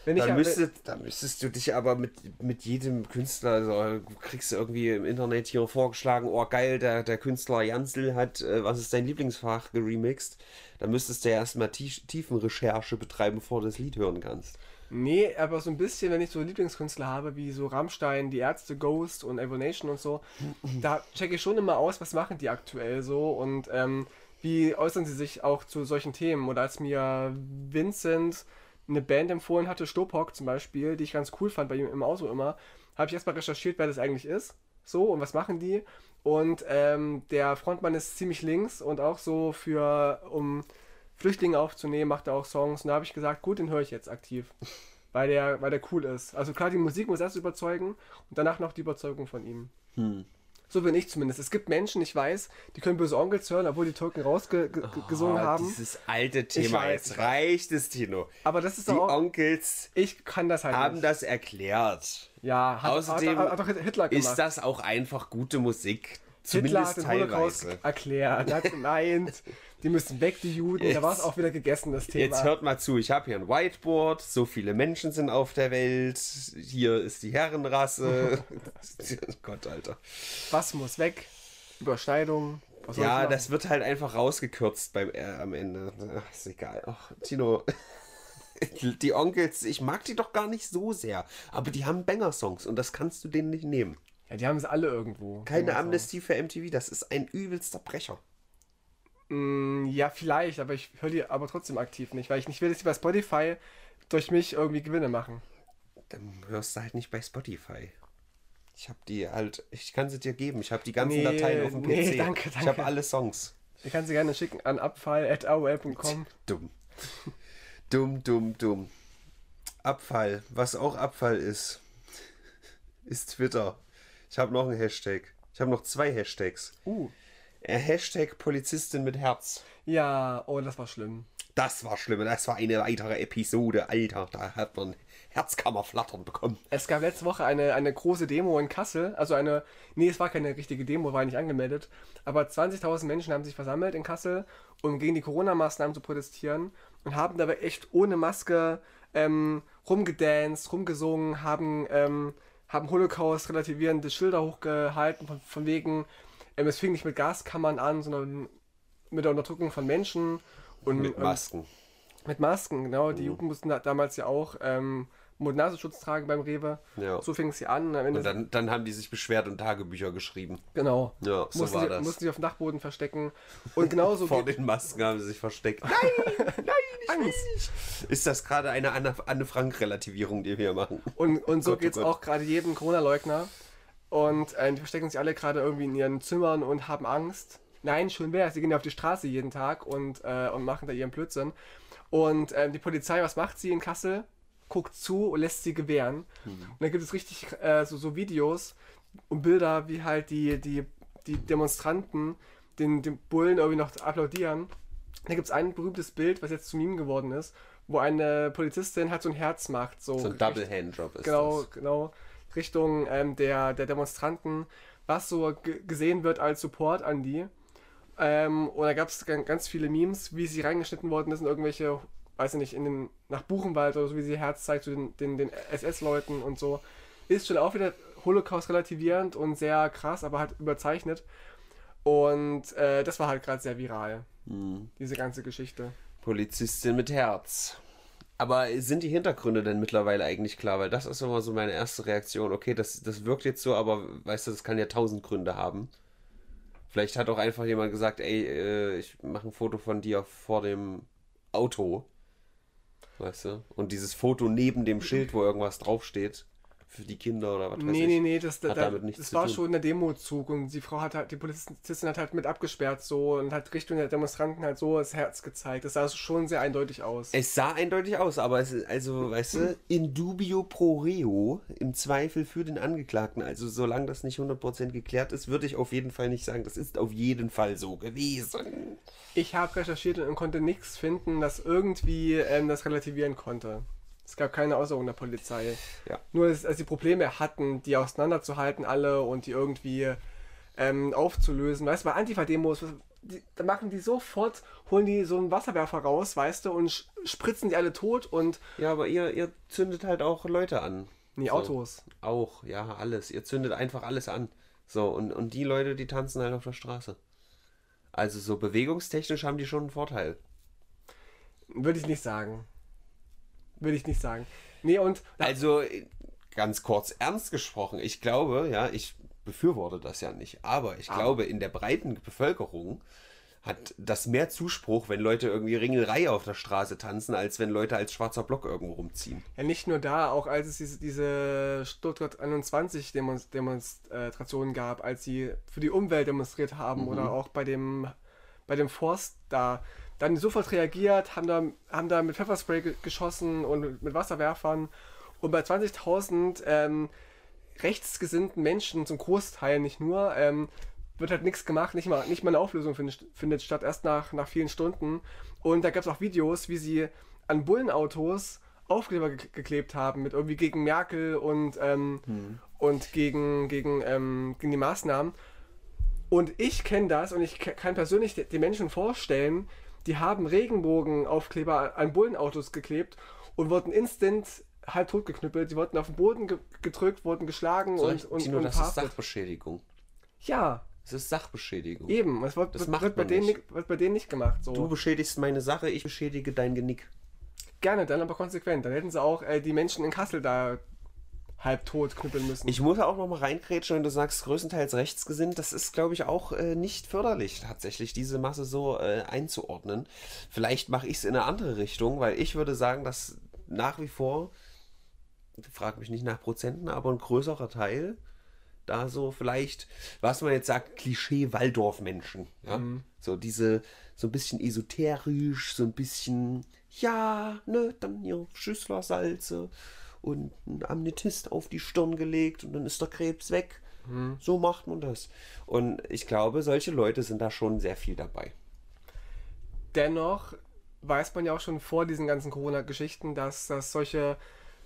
Wenn ich Da, ja- müsste, da müsstest du dich aber mit, mit jedem Künstler, also kriegst du irgendwie im Internet hier vorgeschlagen, oh geil, der, der Künstler Jansel hat, äh, was ist dein Lieblingsfach, geremixed. Da müsstest du ja erstmal tief, Tiefenrecherche betreiben, bevor du das Lied hören kannst. Nee, aber so ein bisschen, wenn ich so Lieblingskünstler habe, wie so Rammstein, die Ärzte, Ghost und Evolution und so, *laughs* da checke ich schon immer aus, was machen die aktuell so und ähm, wie äußern sie sich auch zu solchen Themen. Oder als mir Vincent eine Band empfohlen hatte, Stopok zum Beispiel, die ich ganz cool fand bei ihm im Auto immer, habe ich erstmal recherchiert, wer das eigentlich ist. So, und was machen die? Und ähm, der Frontmann ist ziemlich links und auch so für, um Flüchtlinge aufzunehmen, macht er auch Songs. Und da habe ich gesagt, gut, den höre ich jetzt aktiv. *laughs* Weil der, weil der cool ist. Also klar, die Musik muss erst überzeugen und danach noch die Überzeugung von ihm. So bin ich zumindest. Es gibt Menschen, ich weiß, die können böse Onkels hören, obwohl die Türken rausgesungen Oh, haben. Dieses alte Thema, jetzt ich reicht es, Tino. Aber das ist Die doch auch. Onkels Ich kann das halt haben nicht. das erklärt. Ja, hat, Außerdem hat, hat, hat Hitler gemacht. Ist das auch einfach gute Musik? Hitler hat Zumindest den Holocaust teilweise. erklärt. Er hat gemeint, *laughs* die müssen weg, die Juden. Da war es Jetzt- auch wieder gegessen, das Thema. Jetzt hört mal zu, ich habe hier ein Whiteboard, so viele Menschen sind auf der Welt, hier ist die Herrenrasse. *laughs* *laughs* Gott, Alter. Was muss weg? Überschneidung. Ja, das wird halt einfach rausgekürzt beim äh, am Ende. Ach, ist egal. Ach, Tino. Die Onkels, ich mag die doch gar nicht so sehr. Aber die haben Banger-Songs und das kannst du denen nicht nehmen. Ja, die haben es alle irgendwo. Keine Amnestie für MTV, das ist ein übelster Brecher. Mm, Ja, vielleicht, aber ich höre die aber trotzdem aktiv nicht, weil ich nicht will, dass die bei Spotify durch mich irgendwie Gewinne machen. Dann hörst du halt nicht bei Spotify. Ich habe die halt, ich kann sie dir geben. Ich habe die ganzen Nee, Dateien auf dem PC. nee, danke, Ich danke. habe alle Songs. Ich kann sie gerne schicken an abfall.aol.com. Dumm. dumm, dumm, dumm. Abfall. Was auch Abfall ist, ist Twitter. Ich habe noch einen Hashtag. Ich habe noch zwei Hashtags. Uh. Äh, Hashtag Polizistin mit Herz. Ja, oh, das war schlimm. Das war schlimm. Das war eine weitere Episode. Alter, da hat man Herzkammerflattern bekommen. Es gab letzte Woche eine, eine große Demo in Kassel. Also eine, nee, es war keine richtige Demo, war nicht angemeldet. Aber 20.000 Menschen haben sich versammelt in Kassel, um gegen die Corona-Maßnahmen zu protestieren und haben dabei echt ohne Maske ähm, rumgedanced, rumgesungen, haben, ähm, haben Holocaust relativierende Schilder hochgehalten, von, von wegen, ähm, es fing nicht mit Gaskammern an, sondern mit der Unterdrückung von Menschen. Und, Mit ähm, Masken. mit Masken, genau. Mhm. Die Jugend mussten da, damals ja auch ähm, Mund-Nasenschutz tragen beim Rewe. Ja. So fing es ja an. und dann, dann haben die sich beschwert und Tagebücher geschrieben. genau. Ja, so mussten war sie, das. Mussten sie auf dem Dachboden verstecken. Und genauso *laughs* Vor den Masken haben sie sich versteckt. *laughs* Nein, nein, ich will nicht. Ist das gerade eine Anne, Anne Frank-Relativierung, die wir hier machen? Und, und so oh geht es auch gerade jedem Corona-Leugner. Und äh, die verstecken sich alle gerade irgendwie in ihren Zimmern und haben Angst. Nein, schon wäre Sie gehen ja auf die Straße jeden Tag und, äh, und machen da ihren Blödsinn. Und ähm, die Polizei, was macht sie in Kassel? Guckt zu und lässt sie gewähren. Mhm. Und dann gibt es richtig äh, so, so Videos und Bilder, wie halt die, die, die Demonstranten den, den Bullen irgendwie noch applaudieren. Da gibt es ein berühmtes Bild, was jetzt zu Meme geworden ist, wo eine Polizistin halt so ein Herz macht. So, So ein Double-Hand-Job ist genau, das. genau, Richtung ähm, der, der Demonstranten, was so ge- gesehen wird als Support an die. Ähm, und da gab es ganz viele Memes, wie sie reingeschnitten worden ist in irgendwelche, weiß ich nicht, in den, nach Buchenwald oder so, wie sie Herz zeigt zu den, den, den SS-Leuten und so. Ist schon auch wieder Holocaust relativierend und sehr krass, aber halt überzeichnet. Und äh, das war halt gerade sehr viral, Hm. diese ganze Geschichte. Polizistin mit Herz. Aber sind die Hintergründe denn mittlerweile eigentlich klar? Weil das ist immer so meine erste Reaktion. Okay, das, das wirkt jetzt so, aber weißt du, das kann ja tausend Gründe haben. Vielleicht hat auch einfach jemand gesagt, ey, äh, ich mache ein Foto von dir vor dem Auto. Weißt du? Und dieses Foto neben dem Schild, wo irgendwas draufsteht, für die Kinder oder was weiß Nee, ich. nee, nee, das, Hat da, das war tun. schon der Demozug und die Frau hat halt, die Polizistin hat halt mit abgesperrt so und hat Richtung der Demonstranten halt so das Herz gezeigt. Das sah schon sehr eindeutig aus. Es sah eindeutig aus, aber es ist, also, weißt du, in dubio pro reo, im Zweifel für den Angeklagten. Also, solange das nicht 100% geklärt ist, würde ich auf jeden Fall nicht sagen, das ist auf jeden Fall so gewesen. Ich habe recherchiert und konnte nichts finden, das irgendwie ähm, das relativieren konnte. Es gab keine Äußerung der Polizei. Ja. Nur, dass, als die Probleme hatten, die auseinanderzuhalten alle und die irgendwie ähm, aufzulösen. Weißt du, bei Antifa-Demos, da machen die sofort, holen die so einen Wasserwerfer raus, weißt du, und spritzen die alle tot und Ja, aber ihr, ihr zündet halt auch Leute an. nee, So. Autos. Auch, ja, alles. Ihr zündet einfach alles an. So, und, und die Leute, die tanzen halt auf der Straße. Also, so bewegungstechnisch haben die schon einen Vorteil. Würde ich nicht sagen. Würde ich nicht sagen. Nee, und Also, ganz kurz ernst gesprochen, ich glaube, ja, ich befürworte das ja nicht, aber ich Aber. glaube, in der breiten Bevölkerung hat das mehr Zuspruch, wenn Leute irgendwie Ringelreihe auf der Straße tanzen, als wenn Leute als schwarzer Block irgendwo rumziehen. Ja, nicht nur da, auch als es diese, diese Stuttgart 21 Demonst Demonstrationen gab, als sie für die Umwelt demonstriert haben oder auch bei dem, bei dem Forst da. Dann sofort reagiert, haben da, haben da mit Pfefferspray ge geschossen und mit Wasserwerfern. Und bei 20.000 ähm, rechtsgesinnten Menschen, zum Großteil nicht nur, ähm, wird halt nichts gemacht, nicht mal, nicht mal eine Auflösung findet, findet statt, erst nach, nach vielen Stunden. Und da gab es auch Videos, wie sie an Bullenautos Aufkleber ge geklebt haben, mit irgendwie gegen Merkel und, ähm, und gegen, gegen, ähm, gegen die Maßnahmen. Und ich kenne das und ich kann persönlich die Menschen vorstellen, die haben Regenbogenaufkleber an Bullenautos geklebt und wurden instant halb tot geknüppelt. Die wurden auf den Boden ge gedrückt, wurden geschlagen So, und, und, Tino, und das ist. Sachbeschädigung. Ja, Das ist Sachbeschädigung. eben. Es wird, Das wird, wird, bei denen nicht. nicht, wird bei denen nicht gemacht. So. Du beschädigst meine Sache, ich beschädige dein Genick. Gerne, dann aber konsequent. Dann hätten sie auch äh, die Menschen in Kassel da halb tot knüppeln müssen. Ich muss auch noch mal reinkrätschen, wenn du sagst, größtenteils rechtsgesinnt. Das ist, glaube ich, auch äh, nicht förderlich, tatsächlich, diese Masse so äh, einzuordnen. Vielleicht mache ich es in eine andere Richtung, weil ich würde sagen, dass nach wie vor, frag mich nicht nach Prozenten, aber ein größerer Teil da so vielleicht, was man jetzt sagt, Klischee Waldorf-Menschen. Ja? So diese, so ein bisschen esoterisch, so ein bisschen, ja, ne, dann hier Schüsslersalze und ein Amnetist auf die Stirn gelegt und dann ist der Krebs weg. So macht man das. Und ich glaube, solche Leute sind da schon sehr viel dabei. Dennoch weiß man ja auch schon vor diesen ganzen Corona-Geschichten, dass, dass solche,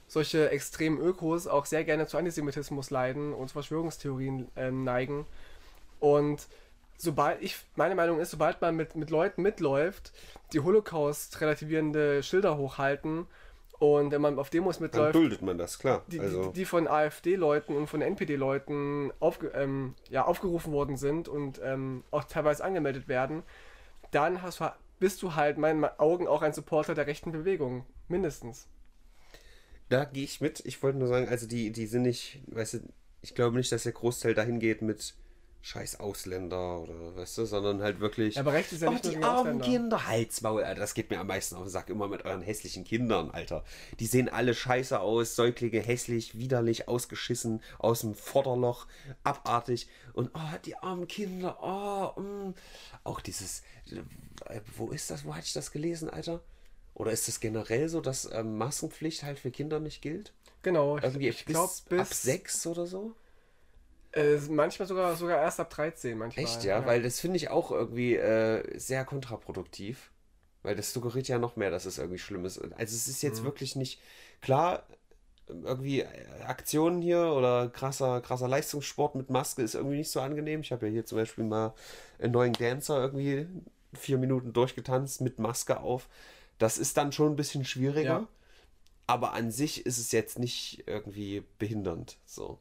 solche extremen Ökos auch sehr gerne zu Antisemitismus leiden und zu Verschwörungstheorien ähm, neigen. Und sobald ich, meine Meinung ist, sobald man mit, mit Leuten mitläuft, die Holocaust relativierende Schilder hochhalten und wenn man auf Demos Dann mitläuft, duldet man das, klar. die, also, die, die von AfD-Leuten und von NPD-Leuten aufge, ähm, ja, aufgerufen worden sind und ähm, auch teilweise angemeldet werden, dann hast, du- bist du halt in meinen Augen auch ein Supporter der rechten Bewegung. Mindestens. da gehe ich mit. Ich wollte nur sagen, also die, die sind nicht, weißt du, ich glaube nicht, dass der Großteil dahin geht mit scheiß Ausländer oder weißt du, sondern halt wirklich. Ja, aber rechts ist ja oh, nicht nur die armen. Kinder, Halsmaul, Alter, das geht mir am meisten auf den Sack, immer mit euren hässlichen Kindern, Alter. Die sehen alle scheiße aus, Säuglinge hässlich, widerlich, ausgeschissen, aus dem Vorderloch, abartig. Und oh, die armen Kinder, oh, mm. auch dieses, äh, wo ist das, wo hatte ich das gelesen, Alter? Oder ist das generell so, dass ähm, Maskenpflicht halt für Kinder nicht gilt? Genau, ich, Irgendwie ich bis, glaube ab bis. sechs oder so? Äh, manchmal sogar, sogar erst ab 13 manchmal. Echt, ja? Weil das finde ich auch irgendwie äh, sehr kontraproduktiv. Weil das suggeriert ja noch mehr, dass es irgendwie schlimm ist. Also es ist jetzt wirklich nicht klar, irgendwie äh, Aktionen hier oder krasser, krasser Leistungssport mit Maske ist irgendwie nicht so angenehm. Ich habe ja hier zum Beispiel mal einen neuen Dancer irgendwie vier Minuten durchgetanzt mit Maske auf. Das ist dann schon ein bisschen schwieriger. Ja. Aber an sich ist es jetzt nicht irgendwie behindernd. So.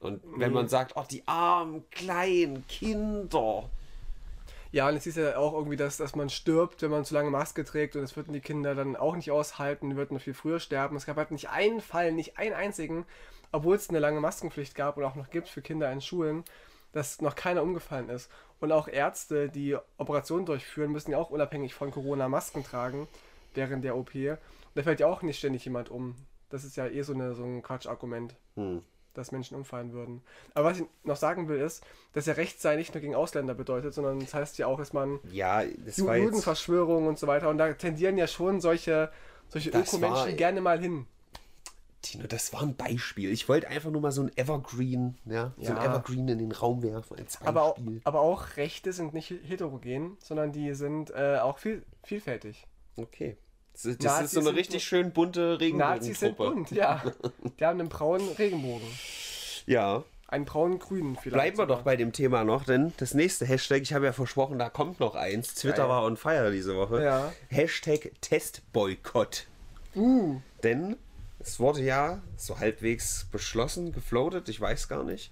Und wenn man sagt, oh, die armen kleinen Kinder. Ja, und es ist ja auch irgendwie, dass, dass man stirbt, wenn man zu lange Maske trägt und das würden die Kinder dann auch nicht aushalten, würden noch viel früher sterben. Es gab halt nicht einen Fall, nicht einen einzigen, obwohl es eine lange Maskenpflicht gab und auch noch gibt für Kinder in Schulen, dass noch keiner umgefallen ist. Und auch Ärzte, die Operationen durchführen, müssen ja auch unabhängig von Corona Masken tragen während der OP. Und da fällt ja auch nicht ständig jemand um. Das ist ja eh so, eine, so ein Quatschargument. Hm. Dass Menschen umfallen würden. Aber was ich noch sagen will, ist, dass ja Recht sein nicht nur gegen Ausländer bedeutet, sondern das heißt ja auch, dass man Ja, das Ju-. Judenverschwörung und so weiter. Und da tendieren ja schon solche, solche Ökomenschen war- gerne mal hin. Tino, das war ein Beispiel. Ich wollte einfach nur mal so ein Evergreen, ja, so ein Ja. Evergreen in den Raum werfen als Beispiel. Aber auch, aber auch Rechte sind nicht heterogen, sondern die sind äh, auch viel, vielfältig. Okay. Das ist, das ist so eine richtig schön bunte Nazis sind bunt, ja. Die haben einen braunen Regenbogen. Ja. Einen braunen-grünen vielleicht. Bleiben wir doch bei dem Thema noch, denn das nächste Hashtag, ich habe ja versprochen, da kommt noch eins. Twitter Geil. war on fire diese Woche. Ja. Hashtag Testboykott. Uh, Denn es wurde ja so halbwegs beschlossen, gefloatet, ich weiß gar nicht,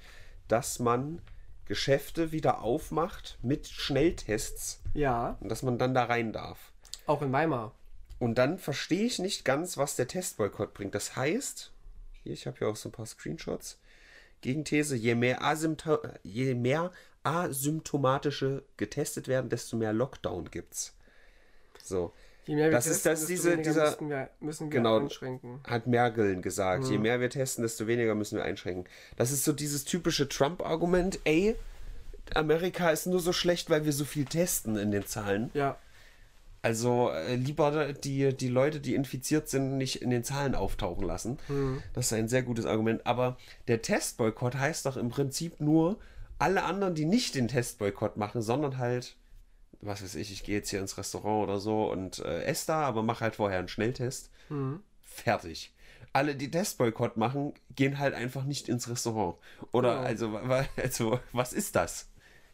dass man Geschäfte wieder aufmacht mit Schnelltests ja, und dass man dann da rein darf. auch in Weimar. Und dann verstehe ich nicht ganz, was der Testboykott bringt. Das heißt, hier, ich habe ja auch so ein paar Screenshots. Gegenthese, je mehr, Asympto je mehr asymptomatische getestet werden, desto mehr Lockdown gibt's. So. Je mehr wir Das ist testen, das, desto diese- weniger dieser- müssen wir, müssen wir Genau. einschränken. Hat Merkel gesagt. Mhm. Je mehr wir testen, desto weniger müssen wir einschränken. Das ist so dieses typische Trump-Argument. Ey, Amerika ist nur so schlecht, weil wir so viel testen in den Zahlen. Ja, Also äh, lieber die, die Leute, die infiziert sind, nicht in den Zahlen auftauchen lassen. Das ist ein sehr gutes Argument. Aber der Testboykott heißt doch im Prinzip nur, alle anderen, die nicht den Testboykott machen, sondern halt, was weiß ich, ich gehe jetzt hier ins Restaurant oder so und äh, esse da, aber mache halt vorher einen Schnelltest. Fertig. Alle, die Testboykott machen, gehen halt einfach nicht ins Restaurant. Oder Genau. also, also, was ist das?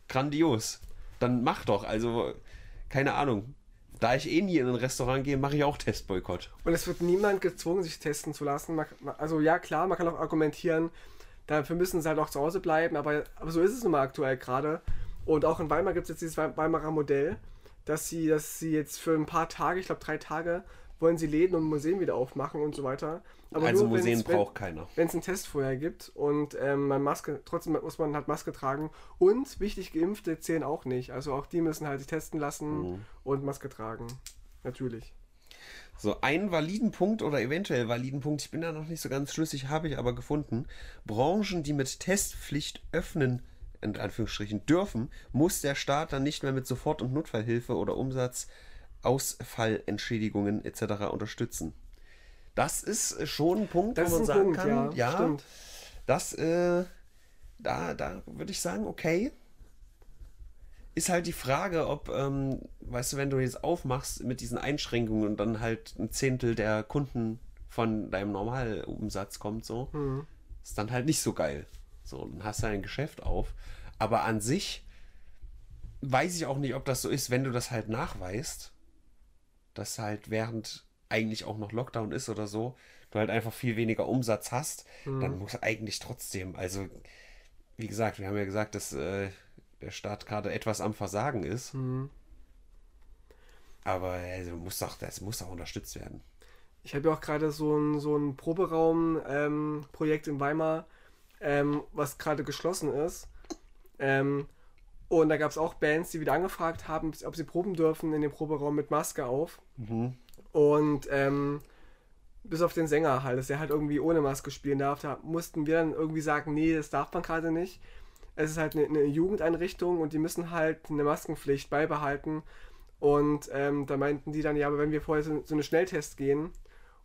Grandios. Dann mach doch. Also, keine Ahnung. Da ich eh nie in ein Restaurant gehe, mache ich auch Testboykott. Und es wird niemand gezwungen, sich testen zu lassen. Also ja, klar, man kann auch argumentieren, dafür müssen sie halt auch zu Hause bleiben, aber, aber so ist es nun mal aktuell gerade. Und auch in Weimar gibt es jetzt dieses Wei- Weimarer Modell, dass sie, dass sie jetzt für ein paar Tage, ich glaube drei Tage, wollen sie Läden und Museen wieder aufmachen und so weiter. Aber also nur, Museen wenn- braucht keiner. wenn es einen Test vorher gibt und ähm, man Maske, trotzdem muss man halt Maske tragen und wichtig Geimpfte zählen auch nicht. Also auch die müssen halt sich testen lassen Mhm. und Maske tragen. Natürlich. So, einen validen Punkt oder eventuell validen Punkt, ich bin da noch nicht so ganz schlüssig, habe ich aber gefunden. Branchen, die mit Testpflicht öffnen, in Anführungsstrichen, dürfen, muss der Staat dann nicht mehr mit Sofort- und Notfallhilfe oder Umsatz, Ausfallentschädigungen etc. unterstützen. Das ist schon ein Punkt, Das wo man sagen Punkt, kann, ja, ja, stimmt. das, äh, da, da würde ich sagen, okay. Ist halt die Frage, ob, ähm, weißt du, wenn du jetzt aufmachst mit diesen Einschränkungen und dann halt ein Zehntel der Kunden von deinem Normalumsatz kommt, so, Mhm. ist dann halt nicht so geil. So, dann hast du ein Geschäft auf. Aber an sich weiß ich auch nicht, ob das so ist, wenn du das halt nachweist, dass halt während eigentlich auch noch Lockdown ist oder so, du halt einfach viel weniger Umsatz hast, dann muss eigentlich trotzdem, also wie gesagt, wir haben ja gesagt, dass äh, der Staat gerade etwas am Versagen ist. Aber also muss doch, das muss auch unterstützt werden. Ich habe ja auch gerade so ein, so ein Proberaum-Projekt in Weimar, ähm, was gerade geschlossen ist. Ähm, und da gab es auch Bands, die wieder angefragt haben, ob sie proben dürfen in dem Proberaum mit Maske auf. Und ähm, bis auf den Sänger halt, dass er halt irgendwie ohne Maske spielen darf, da mussten wir dann irgendwie sagen, nee, das darf man gerade nicht. Es ist halt eine, eine Jugendeinrichtung und die müssen halt eine Maskenpflicht beibehalten. Und ähm, da meinten die dann, ja, aber wenn wir vorher so, so eine Schnelltest gehen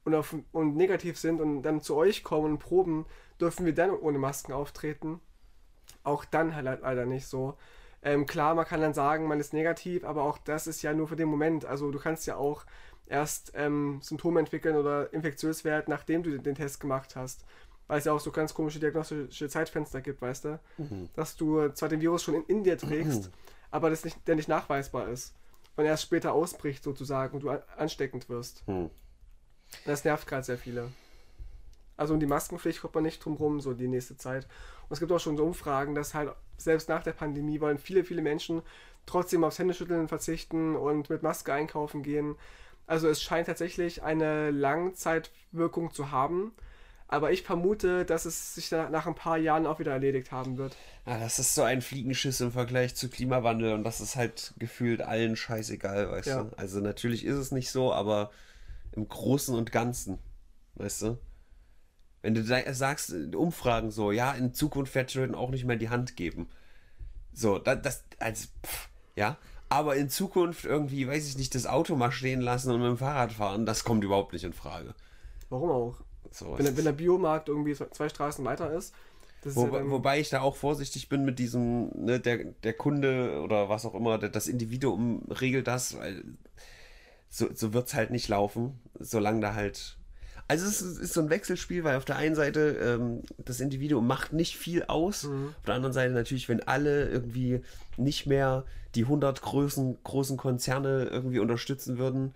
und, auf, und negativ sind und dann zu euch kommen und proben, dürfen wir dann ohne Masken auftreten. Auch dann halt leider nicht so. Ähm, klar, man kann dann sagen, man ist negativ, aber auch das ist ja nur für den Moment. Also du kannst ja auch erst ähm, Symptome entwickeln oder infektiös werden, nachdem du den Test gemacht hast. Weil es ja auch so ganz komische diagnostische Zeitfenster gibt, weißt du? Dass du zwar den Virus schon in, in dir trägst, aber das nicht, der nicht nachweisbar ist. Und erst später ausbricht sozusagen und du an, ansteckend wirst. Hm. Das nervt gerade sehr viele. Also um die Maskenpflicht kommt man nicht drum rum, so die nächste Zeit. Und es gibt auch schon so Umfragen, dass halt selbst nach der Pandemie wollen viele, viele Menschen trotzdem aufs Händeschütteln verzichten und mit Maske einkaufen gehen. Also es scheint tatsächlich eine Langzeitwirkung zu haben. Aber ich vermute, dass es sich nach ein paar Jahren auch wieder erledigt haben wird. Ja, das ist so ein Fliegenschiss im Vergleich zu Klimawandel und das ist halt gefühlt allen scheißegal, weißt ja. du? Also natürlich ist es nicht so, aber im Großen und Ganzen, weißt du? Wenn du da sagst, Umfragen so, ja, in Zukunft wird Jordan auch nicht mehr die Hand geben. So, das, das als, pff, ja, aber in Zukunft irgendwie, weiß ich nicht, das Auto mal stehen lassen und mit dem Fahrrad fahren, das kommt überhaupt nicht in Frage. Warum auch? So, wenn, wenn der Biomarkt irgendwie zwei Straßen weiter ist. Wo, ja wobei ich da auch vorsichtig bin mit diesem, ne, der, der Kunde oder was auch immer, der, das Individuum regelt das, weil so, so wird es halt nicht laufen, solange da halt. Also es ist, so ein Wechselspiel, weil auf der einen Seite ähm, das Individuum macht nicht viel aus, mhm. auf der anderen Seite natürlich, wenn alle irgendwie nicht mehr die 100 großen, großen Konzerne irgendwie unterstützen würden,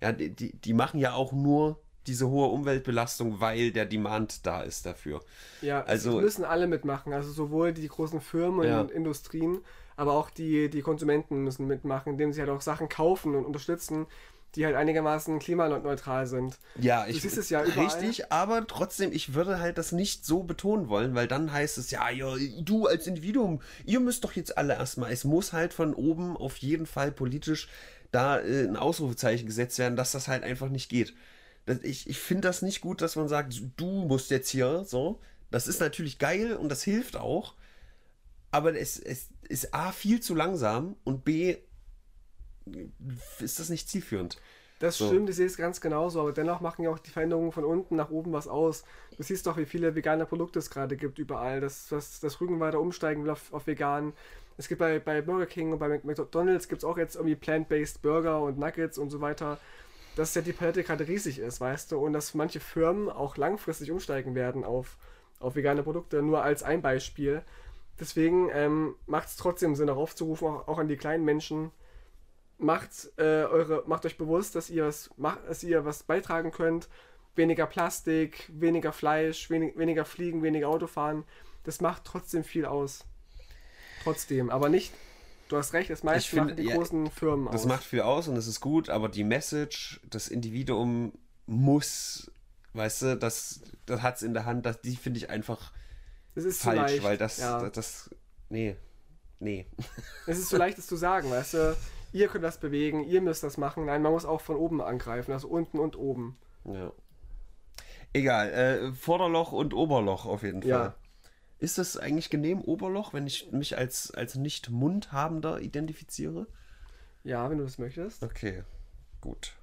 ja, die, die, die machen ja auch nur diese hohe Umweltbelastung, weil der Demand da ist dafür. Ja, also müssen alle mitmachen, also sowohl die großen Firmen ja. und Industrien, aber auch die, die Konsumenten müssen mitmachen, indem sie halt auch Sachen kaufen und unterstützen, die halt einigermaßen klimaneutral sind. Ja, ich siehst es ja überall. richtig, aber trotzdem, ich würde halt das nicht so betonen wollen, weil dann heißt es ja, ja, du als Individuum, ihr müsst doch jetzt alle erstmal, es muss halt von oben auf jeden Fall politisch da äh, ein Ausrufezeichen gesetzt werden, dass das halt einfach nicht geht ich, ich finde das nicht gut, dass man sagt, du musst jetzt hier so. Das ist natürlich geil und das hilft auch. Aber es, es ist A viel zu langsam und B ist das nicht zielführend. Das so. stimmt, ich sehe es ganz genauso, aber dennoch machen ja auch die Veränderungen von unten nach oben was aus. Du siehst doch, wie viele vegane Produkte es gerade gibt überall. Das, das, das Rügen weiter umsteigen will auf, auf vegan. Es gibt bei, bei Burger King und bei McDonalds gibt es auch jetzt irgendwie plant-based Burger und Nuggets und so weiter dass ja die Palette gerade riesig ist, weißt du, und dass manche Firmen auch langfristig umsteigen werden auf, auf vegane Produkte, nur als ein Beispiel. Deswegen ähm, macht es trotzdem Sinn, darauf zu rufen, auch, auch an die kleinen Menschen, macht, äh, eure, macht euch bewusst, dass ihr, was, macht, dass ihr was beitragen könnt. Weniger Plastik, weniger Fleisch, wenig, weniger Fliegen, weniger Autofahren. Das macht trotzdem viel aus. Trotzdem, aber nicht Du hast recht, das meiste machen die ja, großen Firmen aus. Das macht viel aus und es ist gut, aber die Message, das Individuum muss, weißt du, das, das hat es in der Hand, das, die finde ich einfach falsch, weil das, ja. das, das, nee, nee. Es ist so leicht, das zu sagen, weißt du, ihr könnt das bewegen, ihr müsst das machen. Nein, man muss auch von oben angreifen, also unten und oben. Ja. Egal, äh, Vorderloch und Oberloch auf jeden Fall. Ja. Ist das eigentlich genehm, Oberloch, wenn ich mich als, als nicht mundhabender identifiziere? Ja, wenn du das möchtest. Okay, gut.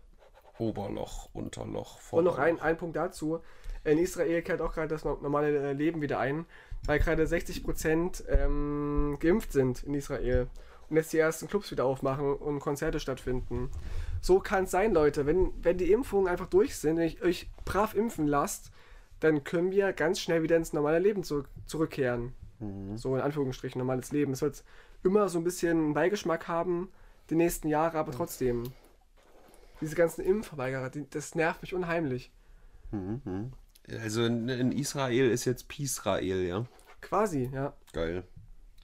Oberloch, Unterloch, Vorderloch. Und noch ein, ein Punkt dazu. In Israel kehrt auch gerade das normale äh, Leben wieder ein, weil gerade 60% ähm, geimpft sind in Israel und jetzt die ersten Clubs wieder aufmachen und Konzerte stattfinden. So kann es sein, Leute. Wenn, wenn die Impfungen einfach durch sind, wenn ich euch brav impfen lasst, dann können wir ganz schnell wieder ins normale Leben zu, zurückkehren. Mhm. So in Anführungsstrichen, normales Leben. Es wird immer so ein bisschen einen Beigeschmack haben, die nächsten Jahre, aber trotzdem. Diese ganzen Impfverweigerer, die, das nervt mich unheimlich. Mhm. Also in, in, Israel ist jetzt Peace-Rael, ja? Quasi, ja. Geil.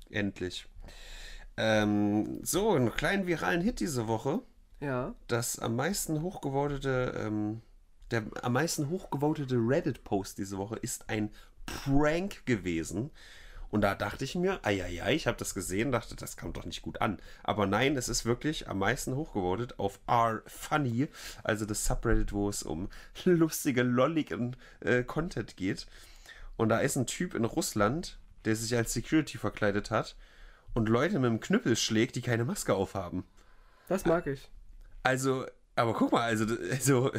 Endlich. Ähm, so, einen kleinen viralen Hit diese Woche. Ja. Das am meisten hochgewordete ähm, der am meisten hochgevotete Reddit-Post diese Woche ist ein Prank gewesen. Und da dachte ich mir, ja, ich habe das gesehen, dachte, das kam doch nicht gut an. Aber nein, es ist wirklich am meisten hochgevotet auf R-Funny, also das Subreddit, wo es um *laughs* lustige, lolligen äh, Content geht. Und da ist ein Typ in Russland, der sich als Security verkleidet hat und Leute mit dem Knüppel schlägt, die keine Maske aufhaben. Das mag ich. Also, aber guck mal, also, also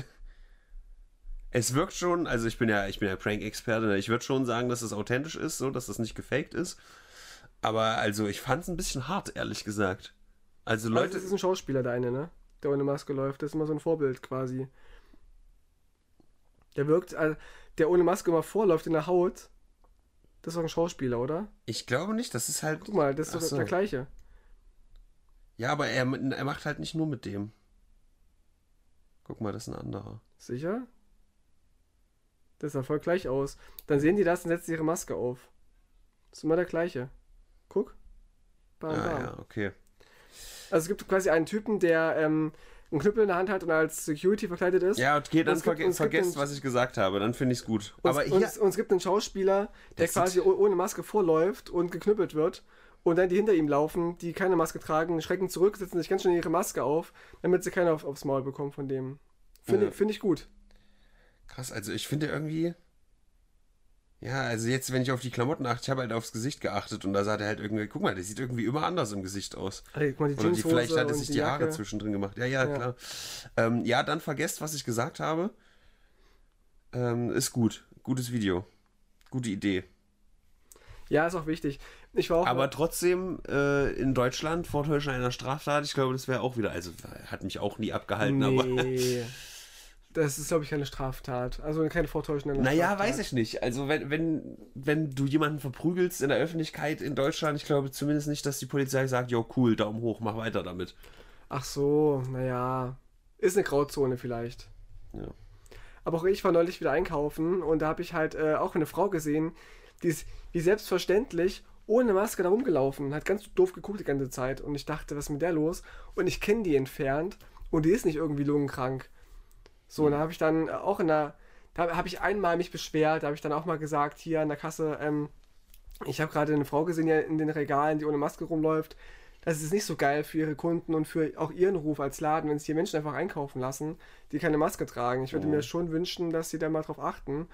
es wirkt schon, also ich bin ja, ich bin ja Prank-Experte, ne? ich würde schon sagen, dass es authentisch ist, so, dass es nicht gefaked ist. Aber also ich fand es ein bisschen hart, ehrlich gesagt. Also Leute. das ist ein Schauspieler, der eine, ne? Der ohne Maske läuft. Das ist immer so ein Vorbild quasi. Der wirkt, also, der ohne Maske immer vorläuft in der Haut. Das ist doch ein Schauspieler, oder? Ich glaube nicht, das ist halt. Guck mal, das ist so. der gleiche. Ja, aber er, er macht halt nicht nur mit dem. Guck mal, das ist ein anderer. Sicher? Das sah voll gleich aus. Dann sehen die das und setzen ihre Maske auf. Das ist immer der gleiche. Guck. Bam, Ah, bam. ja, okay. Also es gibt quasi einen Typen, der ähm, einen Knüppel in der Hand hat und als Security verkleidet ist. Ja, dann Und es gibt- verge vergesst, was ich gesagt habe. Dann finde ich es gut. Und, Aber es- hier, und es gibt einen Schauspieler, der quasi oh- ohne Maske vorläuft und geknüppelt wird. Und dann die hinter ihm laufen, die keine Maske tragen, schrecken zurück, setzen sich ganz schnell ihre Maske auf, damit sie keiner auf, aufs Maul bekommen von dem. Finde Ja. find ich gut. krass, also ich finde irgendwie. Ja, also jetzt, wenn ich auf die Klamotten achte, ich habe halt aufs Gesicht geachtet und da sah der halt irgendwie, guck mal, der sieht irgendwie immer anders im Gesicht aus. Ey, guck mal, die Oder die, vielleicht hat er sich die, Haare Jacke. zwischendrin gemacht. Ja, ja, Ja. klar. Ähm, ja, dann vergesst, was ich gesagt habe. Ähm, ist gut. Gutes Video. Gute Idee. Ja, ist auch wichtig. Ich war auch. Aber trotzdem äh, in Deutschland Vortäuschen einer Straftat, ich glaube, das wäre auch wieder, also hat mich auch nie abgehalten, aber. *laughs* Das ist, glaube ich, keine Straftat. Also keine vortäuschende Naja, Straftat. weiß ich nicht. Also wenn, wenn, wenn du jemanden verprügelst in der Öffentlichkeit in Deutschland, ich glaube zumindest nicht, dass die Polizei sagt, jo cool, Daumen hoch, mach weiter damit. Ach so, naja. Ist eine Grauzone vielleicht. Ja. Aber auch ich war neulich wieder einkaufen und da habe ich halt äh, auch eine Frau gesehen, die ist wie selbstverständlich ohne Maske da rumgelaufen hat ganz doof geguckt die ganze Zeit. Und ich dachte, was ist mit der los? Und ich kenne die entfernt und die ist nicht irgendwie lungenkrank. So, und da habe ich dann auch in der, da habe ich einmal mich beschwert, da habe ich dann auch mal gesagt, hier an der Kasse, ähm, ich habe gerade eine Frau gesehen hier in den Regalen, die ohne Maske rumläuft. Das ist nicht so geil für ihre Kunden und für auch ihren Ruf als Laden, wenn sich hier Menschen einfach einkaufen lassen, die keine Maske tragen. Ich würde Oh. mir schon wünschen, dass sie da mal drauf achten,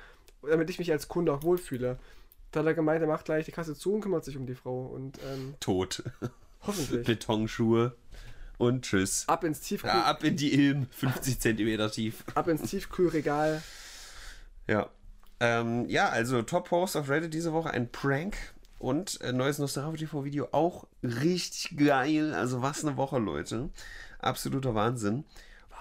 damit ich mich als Kunde auch wohlfühle. Da hat er gemeint, er macht gleich die Kasse zu und kümmert sich um die Frau. Und ähm, Tot. hoffentlich. *laughs* Betonschuhe und tschüss. Ab ins, Tiefkühl Ja, ab in die Ilm, 50 Zentimeter tief. ab ins Tiefkühlregal. Ja. Ähm, ja, also Top Post auf Reddit diese Woche, ein Prank und ein neues Nostalgie TV Video, auch richtig geil. Also was eine Woche, Leute. Absoluter Wahnsinn.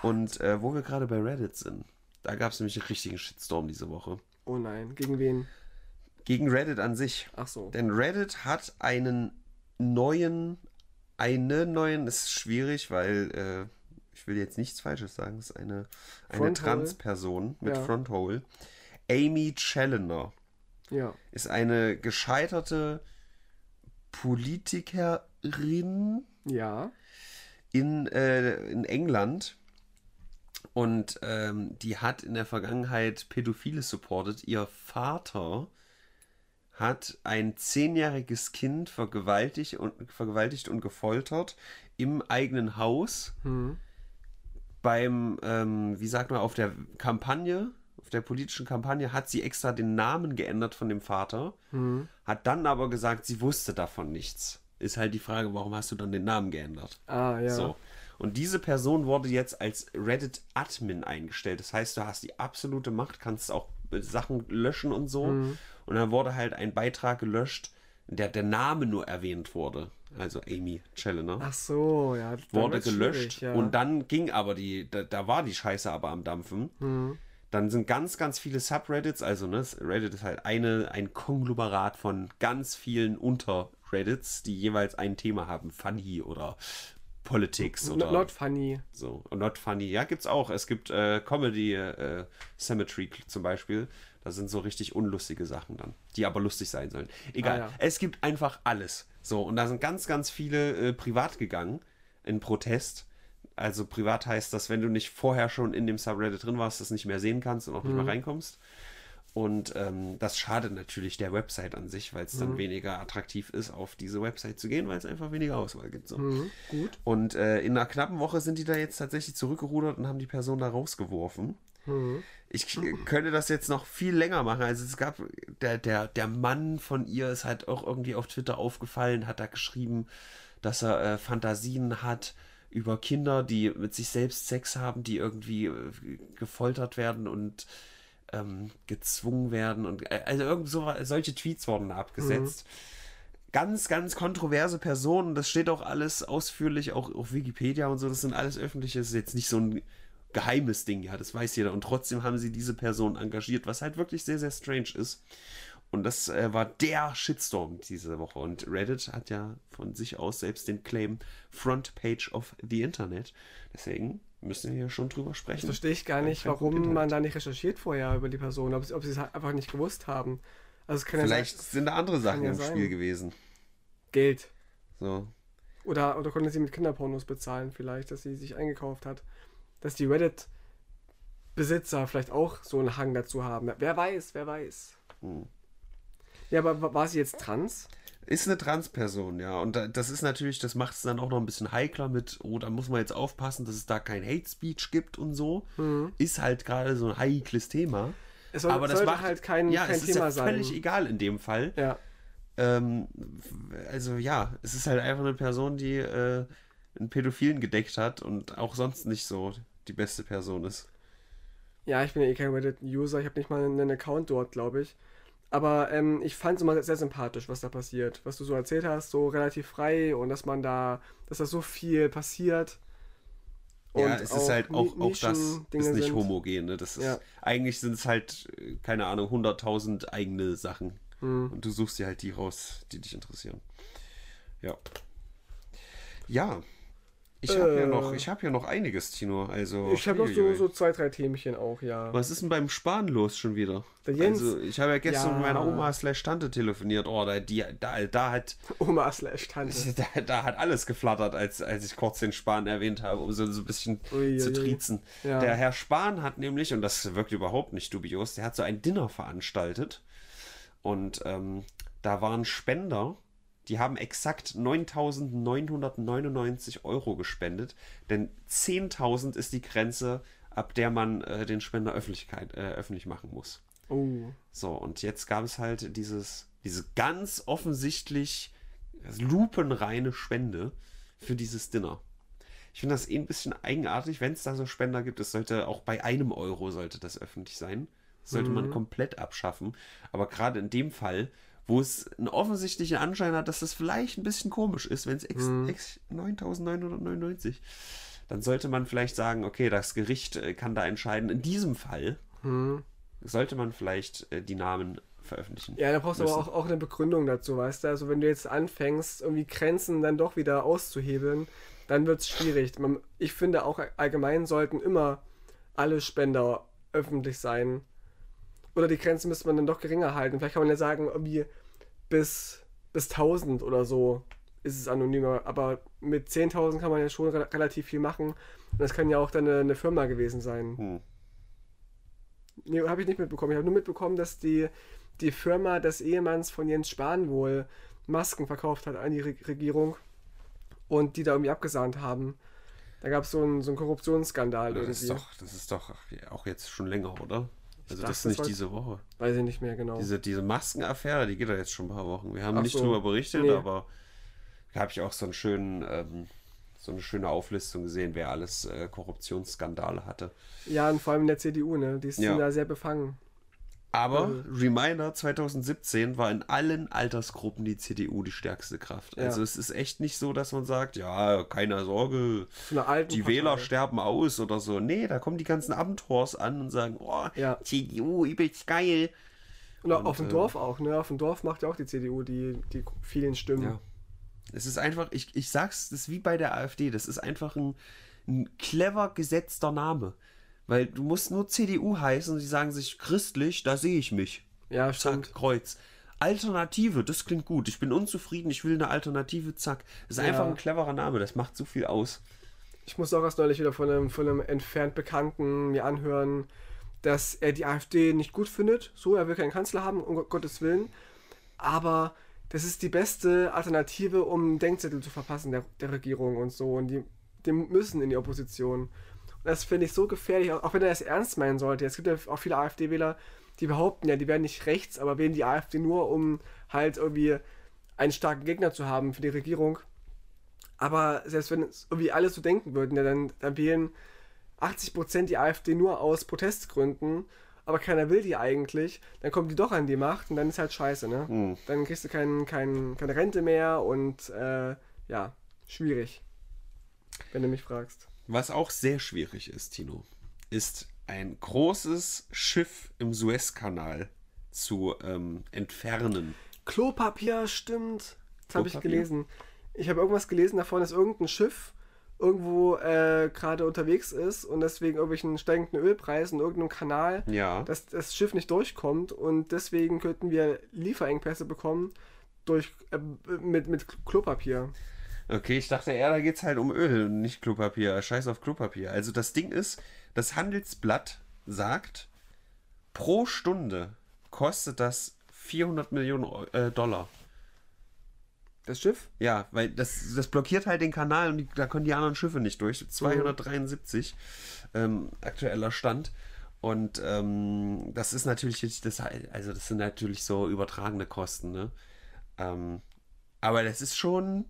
Und äh, wo wir gerade bei Reddit sind, da gab es nämlich einen richtigen Shitstorm diese Woche. Oh nein, gegen wen? Gegen Reddit an sich. Ach so. Denn Reddit hat einen neuen, eine neuen, ist schwierig, weil äh, ich will jetzt nichts Falsches sagen, es ist eine, eine. Transperson mit Ja. Fronthole. Amy Challoner Ja. ist eine gescheiterte Politikerin Ja. in, äh, in England. Und ähm, die hat in der Vergangenheit Pädophile supportet. Ihr Vater hat ein zehnjähriges Kind vergewaltigt und, vergewaltigt und gefoltert im eigenen Haus Hm. beim, ähm, wie sagt man, auf der Kampagne, auf der politischen Kampagne, hat sie extra den Namen geändert von dem Vater, Hm. hat dann aber gesagt, sie wusste davon nichts. Ist halt die Frage, warum hast du dann den Namen geändert? Ah, ja. So. Und diese Person wurde jetzt als Reddit-Admin eingestellt. Das heißt, du hast die absolute Macht, kannst auch Sachen löschen und so. Mhm. Und dann wurde halt ein Beitrag gelöscht, der der Name nur erwähnt wurde. Also Amy Challoner Ach so, ja. wurde gelöscht ja. und dann ging aber die, da, da war die Scheiße aber am Dampfen. Hm. Dann sind ganz, ganz viele Subreddits, also ne, Reddit ist halt eine, ein Konglomerat von ganz vielen Unterreddits, die jeweils ein Thema haben. Funny oder Politics oder Not funny. so. Und Not Funny, ja, gibt's auch. Es gibt äh, Comedy äh, Cemetery zum Beispiel. Da sind so richtig unlustige Sachen dann, die aber lustig sein sollen. Egal. Ah, ja. Es gibt einfach alles. So, und da sind ganz, ganz viele äh, privat gegangen in Protest. Also privat heißt das, wenn du nicht vorher schon in dem Subreddit drin warst, das nicht mehr sehen kannst und auch nicht mehr reinkommst. Und ähm, das schadet natürlich der Website an sich, weil es dann weniger attraktiv ist, auf diese Website zu gehen, weil es einfach weniger Auswahl gibt. So. Mhm. Gut. Und äh, in einer knappen Woche sind die da jetzt tatsächlich zurückgerudert und haben die Person da rausgeworfen. Mhm. Ich könnte das jetzt noch viel länger machen. Also es gab, der, der, der Mann von ihr ist halt auch irgendwie auf Twitter aufgefallen, hat da geschrieben, dass er äh, Fantasien hat über Kinder, die mit sich selbst Sex haben, die irgendwie äh, gefoltert werden und ähm, gezwungen werden. Und äh, also irgend so, solche Tweets wurden da abgesetzt. Ganz, ganz kontroverse Personen. Das steht auch alles ausführlich auch auf Wikipedia und so. Das sind alles öffentliche. Das ist jetzt nicht so ein geheimes Ding, ja, das weiß jeder. Und trotzdem haben sie diese Person engagiert, was halt wirklich sehr, sehr strange ist. Und das äh, war der Shitstorm diese Woche. Und Reddit hat ja von sich aus selbst den Claim Front Page of the Internet. Deswegen müssen wir schon drüber Das sprechen. verstehe ich gar nicht, warum man da nicht recherchiert vorher über die Person, ob, sie- ob sie es einfach nicht gewusst haben. Also Vielleicht ja sein, sind da andere Sachen ja im sein. Spiel gewesen. Geld. So. Oder, oder konnte sie mit Kinderpornos bezahlen, vielleicht, dass sie sich eingekauft hat. Dass die Reddit-Besitzer vielleicht auch so einen Hang dazu haben. Wer weiß, wer weiß. Hm. Ja, aber wa- war sie jetzt trans? Ist eine Transperson, ja. Und da- das ist natürlich, das macht es dann auch noch ein bisschen heikler mit, oh, da muss man jetzt aufpassen, dass es da kein Hate Speech gibt und so. Ist halt gerade so ein heikles Thema. Es soll, Aber das macht halt kein, ja, kein es ist Thema ja sein. völlig egal in dem Fall. Ja. Ähm, also ja, es ist halt einfach eine Person, die äh, einen Pädophilen gedeckt hat und auch sonst nicht so die beste Person ist. Ja, ich bin ja eh kein Reddit-User, ich habe nicht mal einen Account dort, glaube ich. Aber ähm, ich fand es immer sehr sympathisch, was da passiert. Was du so erzählt hast, so relativ frei und dass man da, dass da so viel passiert. ja, Und es ist halt auch, auch das Nischendinge ist nicht sind. homogen. Ne? Das ist, Ja. Eigentlich sind es halt, äh, keine Ahnung, 100.000 eigene Sachen. Hm. Und du suchst dir halt die raus, die dich interessieren. Ja. Ja. Ich habe ja Äh. noch, ich habe ja noch einiges, Tino. Also. Ich habe noch so, uiuiui. so zwei, drei Themchen auch, ja. Was ist denn beim Sparen los schon wieder? Der Jens. Also, ich habe ja gestern Ja. mit meiner Oma slash Tante telefoniert. Oh, da, die, da, da hat *laughs* Oma slash Tante. *laughs* da, da hat alles geflattert, als, als ich kurz den Spahn erwähnt habe, um so, so ein bisschen Ui, zu triezen. Ja. Der Herr Spahn hat nämlich, und das wirkt überhaupt nicht dubios, der hat so ein Dinner veranstaltet. Und ähm, da waren Spender, die haben exakt 9.999 Euro gespendet, denn 10.000 ist die Grenze, ab der man äh, den Spender Öffentlichkeit, äh, öffentlich machen muss. Oh. So, und jetzt gab es halt dieses, diese ganz offensichtlich lupenreine Spende für dieses Dinner. Ich finde das eh ein bisschen eigenartig, wenn es da so Spender gibt. Es sollte auch bei einem Euro sollte das öffentlich sein. Das sollte man komplett abschaffen. Aber gerade in dem Fall, wo es einen offensichtlichen Anschein hat, dass das vielleicht ein bisschen komisch ist, wenn es ex 9.999, dann sollte man vielleicht sagen, okay, das Gericht äh, kann da entscheiden. In diesem Fall Hm. sollte man vielleicht äh, die Namen veröffentlichen. Ja, da brauchst du aber auch, auch eine Begründung dazu, weißt du? Also wenn du jetzt anfängst, irgendwie Grenzen dann doch wieder auszuhebeln, dann wird es schwierig. Man, ich finde auch allgemein sollten immer alle Spender öffentlich sein. Oder die Grenzen müsste man dann doch geringer halten. Vielleicht kann man ja sagen, irgendwie bis, bis 1000 oder so ist es anonymer. Aber mit 10.000 kann man ja schon re relativ viel machen. Und das kann ja auch dann eine, eine Firma gewesen sein. Hm. Nee, habe ich nicht mitbekommen. Ich habe nur mitbekommen, dass die, die Firma des Ehemanns von Jens Spahn wohl Masken verkauft hat an die Re Regierung und die da irgendwie abgesahnt haben. Da gab es so einen, so einen Korruptionsskandal Das ist, irgendwie. doch, das ist doch auch jetzt schon länger, oder? Also das ist nicht war- diese Woche. Weiß ich nicht mehr genau. Diese, diese Maskenaffäre, die geht ja jetzt schon ein paar Wochen. Wir haben Ach nicht so. drüber berichtet, Nee. aber da habe ich auch so einen schönen, ähm, so eine schöne Auflistung gesehen, wer alles äh, Korruptionsskandale hatte. Ja, und vor allem in der CDU, ne? Die sind Ja. da sehr befangen. Aber Also- Reminder 2017 war in allen Altersgruppen die CDU die stärkste Kraft. Ja. Also es ist echt nicht so, dass man sagt, ja, keine Sorge, die Partei. Wähler sterben aus oder so. Nee, da kommen die ganzen Abentors an und sagen, oh, Ja. CDU, übelst geil. Und, Und, auf dem äh, Dorf auch, ne? Auf dem Dorf macht ja auch die CDU die, die vielen Stimmen. Ja. Es ist einfach, ich, ich sag's, das ist wie bei der AfD, das ist einfach ein, ein clever gesetzter Name. Weil du musst nur CDU heißen und die sagen sich christlich, da sehe ich mich. Ja, Zack, stimmt. Kreuz. Alternative, das klingt gut. Ich bin unzufrieden, ich will eine Alternative, zack. Das ist Ja. einfach ein cleverer Name, das macht so viel aus. Ich musste auch erst neulich wieder von einem, von einem entfernt Bekannten mir anhören, dass er die AfD nicht gut findet. So, er will keinen Kanzler haben, um Gottes Willen. Aber das ist die beste Alternative, um Denkzettel zu verpassen der, der Regierung und so. Und die, die müssen in die Opposition. Das finde ich so gefährlich, auch wenn er das ernst meinen sollte. Es gibt ja auch viele AfD-Wähler, die behaupten ja, die werden nicht rechts, aber wählen die AfD nur, um halt irgendwie einen starken Gegner zu haben für die Regierung. Aber selbst wenn es irgendwie alle so denken würden, ja, dann, dann wählen 80% die AfD nur aus Protestgründen, aber keiner will die eigentlich, dann kommen die doch an die Macht und dann ist halt scheiße, ne? Hm. Dann kriegst du kein, kein, keine Rente mehr und äh, ja, schwierig. Wenn du mich fragst. Was auch sehr schwierig ist, Tino, ist ein großes Schiff im Suezkanal zu ähm, entfernen. Klopapier, stimmt. Das habe ich gelesen. Ich habe irgendwas gelesen davon, dass irgendein Schiff irgendwo äh, gerade unterwegs ist und deswegen irgendwelchen steigenden Ölpreisen in irgendeinem Kanal Ja. dass das Schiff nicht durchkommt und deswegen könnten wir Lieferengpässe bekommen durch äh, mit, mit Klopapier. Okay, ich dachte eher, da geht es halt um Öl und nicht Klopapier. Scheiß auf Klopapier. Also das Ding ist, das Handelsblatt sagt, pro Stunde kostet das 400 Millionen äh, Dollar. Das Schiff? Ja, weil das, das blockiert halt den Kanal und die, da können die anderen Schiffe nicht durch. 273 ähm, aktueller Stand. Und ähm, das ist natürlich das, also das sind natürlich so übertragene Kosten, ne? Ähm, aber das ist schon,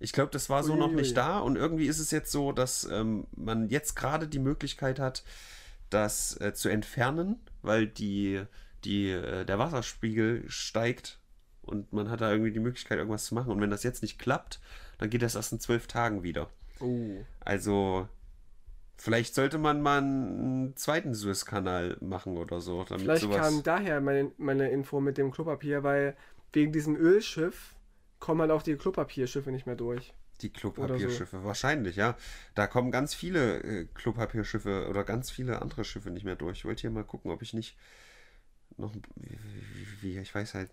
ich glaube, das war so noch Uiuiui. nicht da und irgendwie ist es jetzt so, dass ähm, man jetzt gerade die Möglichkeit hat, das äh, zu entfernen, weil die, die, äh, der Wasserspiegel steigt und man hat da irgendwie die Möglichkeit, irgendwas zu machen. Und wenn das jetzt nicht klappt, dann geht das erst in zwölf Tagen wieder. Oh. Also vielleicht sollte man mal einen zweiten Suezkanal machen oder so, damit Vielleicht sowas. kam daher meine, meine Info mit dem Klopapier, weil wegen diesem Ölschiff kommen halt auch die Klopapierschiffe nicht mehr durch. Die Klopapierschiffe, wahrscheinlich, ja. Da kommen ganz viele äh, Klopapierschiffe oder ganz viele andere Schiffe nicht mehr durch. Ich wollte hier mal gucken, ob ich nicht noch, wie, ich weiß halt,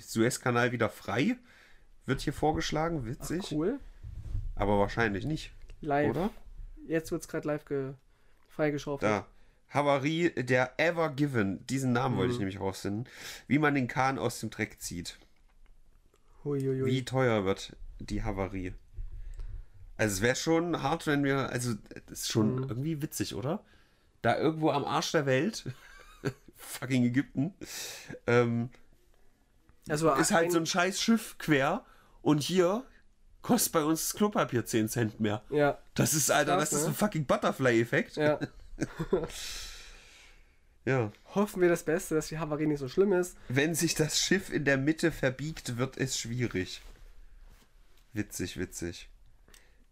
Suezkanal wieder frei wird hier vorgeschlagen, witzig. Cool. Aber wahrscheinlich nicht, Live. oder? Jetzt wird es gerade live ge freigeschaufelt. Da. Havarie der Ever Given. Diesen Namen wollte ich nämlich rausfinden. Wie man den Kahn aus dem Dreck zieht. Huiuiui. Wie teuer wird die Havarie? Also es wäre schon hart, wenn wir, also das ist schon irgendwie witzig, oder? Da irgendwo am Arsch der Welt, *laughs* fucking Ägypten, ähm, Also ist halt so ein scheiß Schiff quer und hier kostet bei uns das Klopapier 10 Cent mehr. Ja, Das ist, Alter, das ist ne? ein fucking Butterfly-Effekt. ja. *laughs* *laughs* ja. Hoffen wir das Beste, dass die Havarie nicht so schlimm ist. Wenn sich das Schiff in der Mitte verbiegt, wird es schwierig. Witzig, witzig.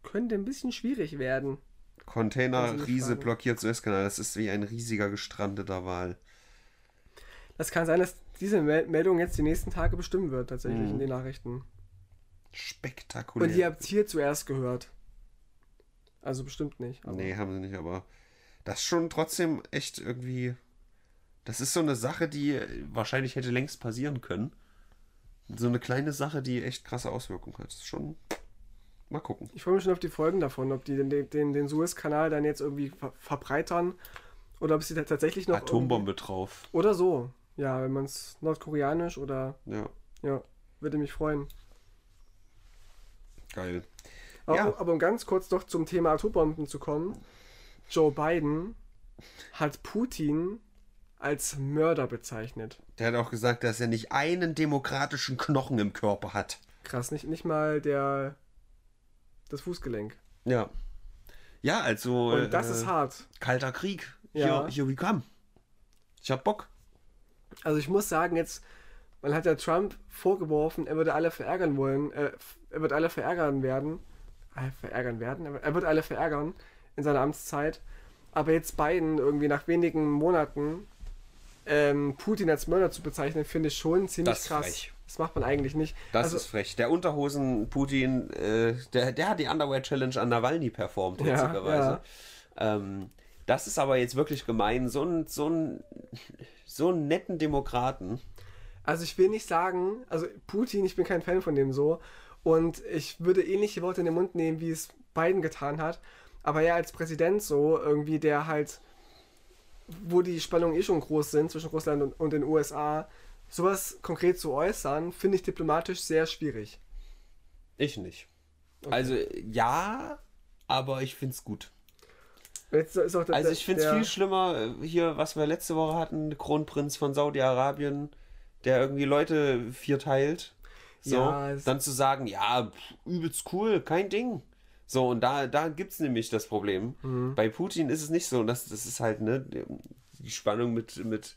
Könnte ein bisschen schwierig werden. Container eine Riese Frage. blockiert Suezkanal. Das ist wie ein riesiger gestrandeter Wal. Das kann sein, dass diese Mel Meldung jetzt die nächsten Tage bestimmen wird, tatsächlich Mhm. in den Nachrichten. Spektakulär. Und ihr habt hier zuerst gehört. Also bestimmt nicht. aber- nee, haben sie nicht, aber das ist schon trotzdem echt irgendwie. Das ist so eine Sache, die wahrscheinlich hätte längst passieren können. So eine kleine Sache, die echt krasse Auswirkungen hat. Das ist schon. Mal gucken. Ich freue mich schon auf die Folgen davon, ob die den, den, den, Suezkanal dann jetzt irgendwie ver verbreitern oder ob sie da tatsächlich noch. Atombombe drauf. Oder so. Ja, wenn man es nordkoreanisch oder. Ja, Ja, würde mich freuen. geil. Aber, Ja. aber um ganz kurz doch zum Thema Atombomben zu kommen. Joe Biden hat Putin als Mörder bezeichnet. Der hat auch gesagt, dass er nicht einen demokratischen Knochen im Körper hat. Krass, nicht, nicht mal der das Fußgelenk. Ja. Ja, also. Und das äh, ist hart. Kalter Krieg. Ja. Hier, here we come. Ich hab Bock. Also ich muss sagen, jetzt, man hat ja Trump vorgeworfen, er würde alle verärgern wollen, äh, er wird alle verärgern werden. Äh, verärgern werden? Er wird alle verärgern in seiner Amtszeit. Aber jetzt Biden irgendwie nach wenigen Monaten ähm, Putin als Mörder zu bezeichnen, finde ich schon ziemlich Das krass. frech. Das macht man eigentlich nicht. Das also, ist frech. Der Unterhosen-Putin, äh, der, der hat die Underwear-Challenge an Nawalny performt, Ja, witzigerweise. Ähm, das ist aber jetzt wirklich gemein. So einen so so einen netten Demokraten. Also ich will nicht sagen, also Putin, ich bin kein Fan von dem so. Und ich würde ähnliche Worte in den Mund nehmen, wie es Biden getan hat. Aber er als Präsident so, irgendwie, der halt, wo die Spannungen eh schon groß sind zwischen Russland und, und den USA, sowas konkret zu äußern, finde ich diplomatisch sehr schwierig. Ich nicht. Also, ja, aber ich gut. Jetzt ist auch der, Also, ich find's der, viel schlimmer, äh, hier, was wir letzte Woche hatten, Kronprinz von Saudi-Arabien, der irgendwie Leute vierteilt. So, Ja, es- dann zu sagen, ja, übelst cool, kein Ding. So, und da, da gibt's nämlich das Problem. Mhm. Bei Putin ist es nicht so. Und das, das ist halt, ne, die Spannung mit, mit,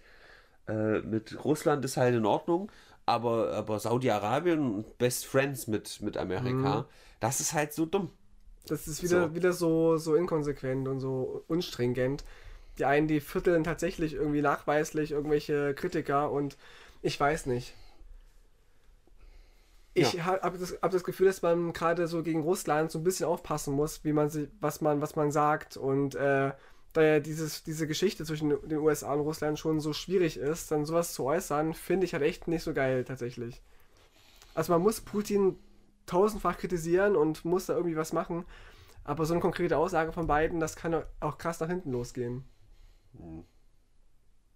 äh, mit Russland ist halt in Ordnung, aber, aber Saudi-Arabien Best Friends mit, mit Amerika, das ist halt so dumm. Das ist wieder, So. wieder so, so inkonsequent und so unstringent. Die einen, die vierteln tatsächlich irgendwie nachweislich irgendwelche Kritiker und ich weiß nicht. Ich Ja. habe das, hab das Gefühl, dass man gerade so gegen Russland so ein bisschen aufpassen muss, wie man sich, was man, was man sagt. Und äh, da ja dieses, diese Geschichte zwischen den USA und Russland schon so schwierig ist, dann sowas zu äußern, finde ich halt echt nicht so geil tatsächlich. Also man muss Putin tausendfach kritisieren und muss da irgendwie was machen. Aber so eine konkrete Aussage von beiden, das kann auch krass nach hinten losgehen.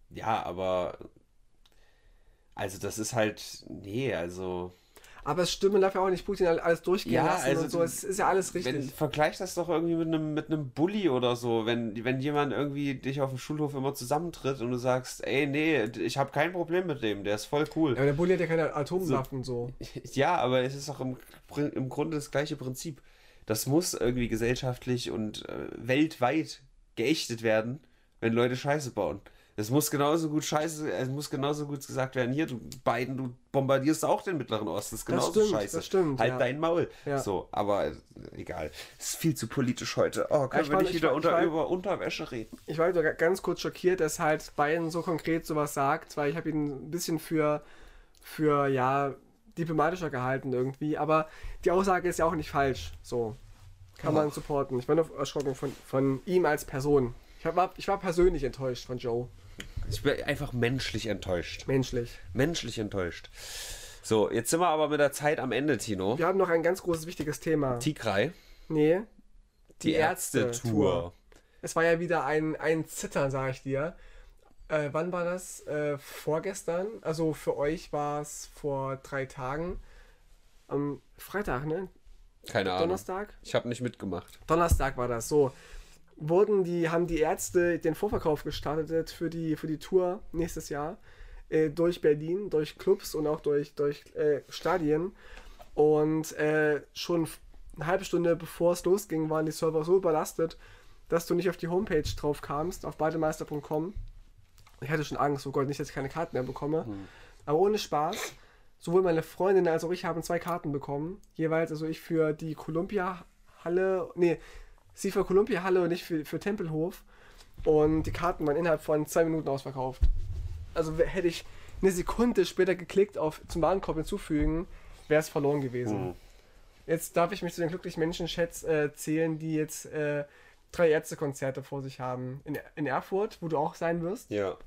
Ja, aber. Also, das ist halt. Nee, also. Aber es stimmt, man darf ja auch nicht Putin alles durchgehen Ja, lassen also und so. Es ist ja alles richtig. Wenn, vergleich das doch irgendwie mit einem, mit einem Bully oder so. Wenn, wenn jemand irgendwie dich auf dem Schulhof immer zusammentritt und du sagst, ey, nee, ich habe kein Problem mit dem, der ist voll cool. ja, aber der Bulli hat ja keine Atomwaffen so. *laughs* Ja, aber es ist doch im, im Grunde das gleiche Prinzip. Das muss irgendwie gesellschaftlich und äh, weltweit geächtet werden, wenn Leute Scheiße bauen. Es muss genauso gut Scheiße, es muss genauso gut gesagt werden, hier, du Biden, du bombardierst auch den Mittleren Osten. Das ist genauso stimmt, scheiße. das stimmt, halt ja. dein Maul. Ja. So, aber äh, egal. Es ist viel zu politisch heute. Oh, können ich wir war- nicht ich wieder war- unter, war- über Unterwäsche reden? Ich war nur ganz kurz schockiert, dass halt Biden so konkret sowas sagt, weil ich habe ihn ein bisschen für, für, ja, diplomatischer gehalten irgendwie. Aber die Aussage ist ja auch nicht falsch. So. Kann man supporten. Ich war nur erschrocken von, von ihm als Person. Ich war, ich war persönlich enttäuscht von Joe. Ich bin einfach menschlich enttäuscht. Menschlich. Menschlich enttäuscht. So, jetzt sind wir aber mit der Zeit am Ende, Tino. Wir haben noch ein ganz großes, wichtiges Thema. Tigray. nee. Die, Ärzte-Tour. Es war ja wieder ein, ein Zittern, sage ich dir. Äh, wann war das? Äh, vorgestern. Also für euch war es vor drei Tagen. Am Freitag, ne? Keine Ahnung. Donnerstag? Ich habe nicht mitgemacht. Donnerstag war das so. Wurden die, haben die Ärzte den Vorverkauf gestartet für die, für die Tour nächstes Jahr äh, durch Berlin, durch Clubs und auch durch, durch äh, Stadien. Und äh, schon eine halbe Stunde bevor es losging, waren die Server so überlastet, dass du nicht auf die Homepage drauf kamst, auf bademeister.com. Ich hatte schon Angst, oh Gott, nicht, dass ich keine Karten mehr bekomme. Aber ohne Spaß, sowohl meine Freundin als auch ich haben zwei Karten bekommen. Jeweils, also ich für die Columbia-Halle, nee, sie für Columbia-Halle und ich für, für Tempelhof. Und die Karten waren innerhalb von zwei Minuten ausverkauft. Also hätte ich eine Sekunde später geklickt auf zum Warenkorb hinzufügen, wäre es verloren gewesen. Mhm. Jetzt darf ich mich zu den glücklichen Menschen schätz, äh, zählen, die jetzt äh, drei Ärztekonzerte vor sich haben. In, in Erfurt, wo du auch sein wirst. Ja.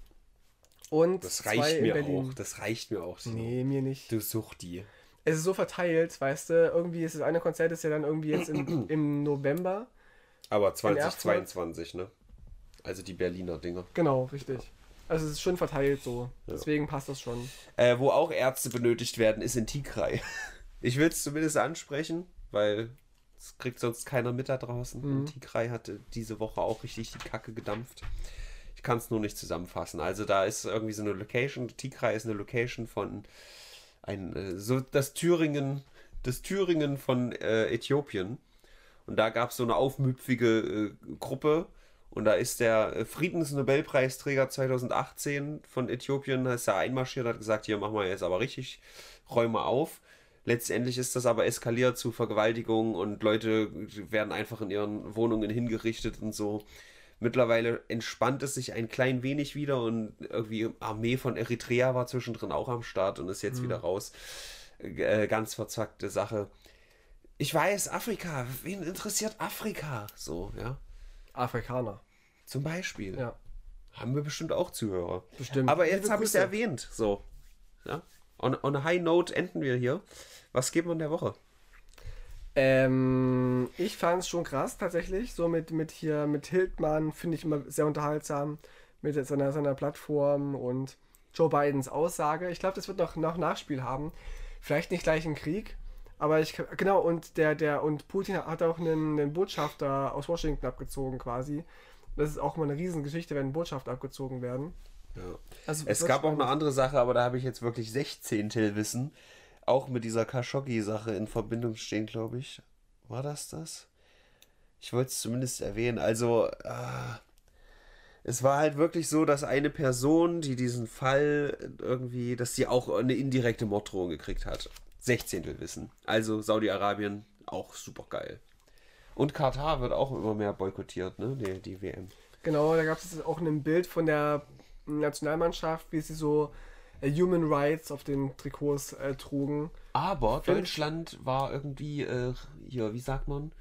Und Das reicht mir auch. Das reicht mir auch. Tino. Nee, mir nicht. Du such die. Es ist so verteilt, weißt du, irgendwie ist das eine Konzert ist ja dann irgendwie jetzt im, *clears throat* im November. Aber Erfurt? 2022, ne? Also die Berliner Dinger. Genau, richtig. Also es ist schon verteilt so. Deswegen passt das schon. Äh, wo auch Ärzte benötigt werden, ist in Tigray. *laughs* Ich will es zumindest ansprechen, weil es kriegt sonst keiner mit da draußen. Mhm. In Tigray hatte diese Woche auch richtig die Kacke gedampft. Ich kann es nur nicht zusammenfassen. Also da ist irgendwie so eine Location. Tigray ist eine Location von ein äh, so das Thüringen, das Thüringen von äh, Äthiopien. Und da gab es so eine aufmüpfige äh, Gruppe. Und da ist der äh, Friedensnobelpreisträger 2018 von Äthiopien, da ist er einmarschiert, hat gesagt, hier machen wir jetzt aber richtig Räume auf. Letztendlich ist das aber eskaliert zu Vergewaltigungen und Leute werden einfach in ihren Wohnungen hingerichtet und so. Mittlerweile entspannt es sich ein klein wenig wieder und irgendwie Armee von Eritrea war zwischendrin auch am Start und ist jetzt wieder raus. Äh, ganz verzwackte Sache. Ich weiß, Afrika, wen interessiert Afrika? So, ja. Afrikaner. Zum Beispiel. Ja. Haben wir bestimmt auch Zuhörer. Bestimmt. Aber jetzt habe ich es erwähnt. So. Ja. On, on a high note enden wir hier. Was geben wir in der Woche? Ähm, ich fand es schon krass tatsächlich. So mit, mit hier, mit Hildmann finde ich immer sehr unterhaltsam. Mit seiner, seiner Plattform und Joe Bidens Aussage. Ich glaube, das wird noch, noch Nachspiel haben. Vielleicht nicht gleich im Krieg. Aber ich genau, und der, der, und Putin hat auch einen, einen Botschafter aus Washington abgezogen quasi. Das ist auch mal eine Riesengeschichte, wenn Botschafter abgezogen werden. Ja. Also, Es gab auch spannend. eine andere Sache, aber da habe ich jetzt wirklich 16 Wissen. Auch mit dieser Khashoggi-Sache in Verbindung stehen, glaube ich. War das das? Ich wollte es zumindest erwähnen. Also, äh, es war halt wirklich so, dass eine Person, die diesen Fall irgendwie, dass sie auch eine indirekte Morddrohung gekriegt hat. 16 Wissen. Also Saudi-Arabien auch super geil. Und Katar wird auch immer mehr boykottiert, ne? Die, die WM. Genau, da gab es auch ein Bild von der Nationalmannschaft, wie sie so äh, Human Rights auf den Trikots äh, trugen. Aber Deutschland war irgendwie, äh, hier, wie sagt man?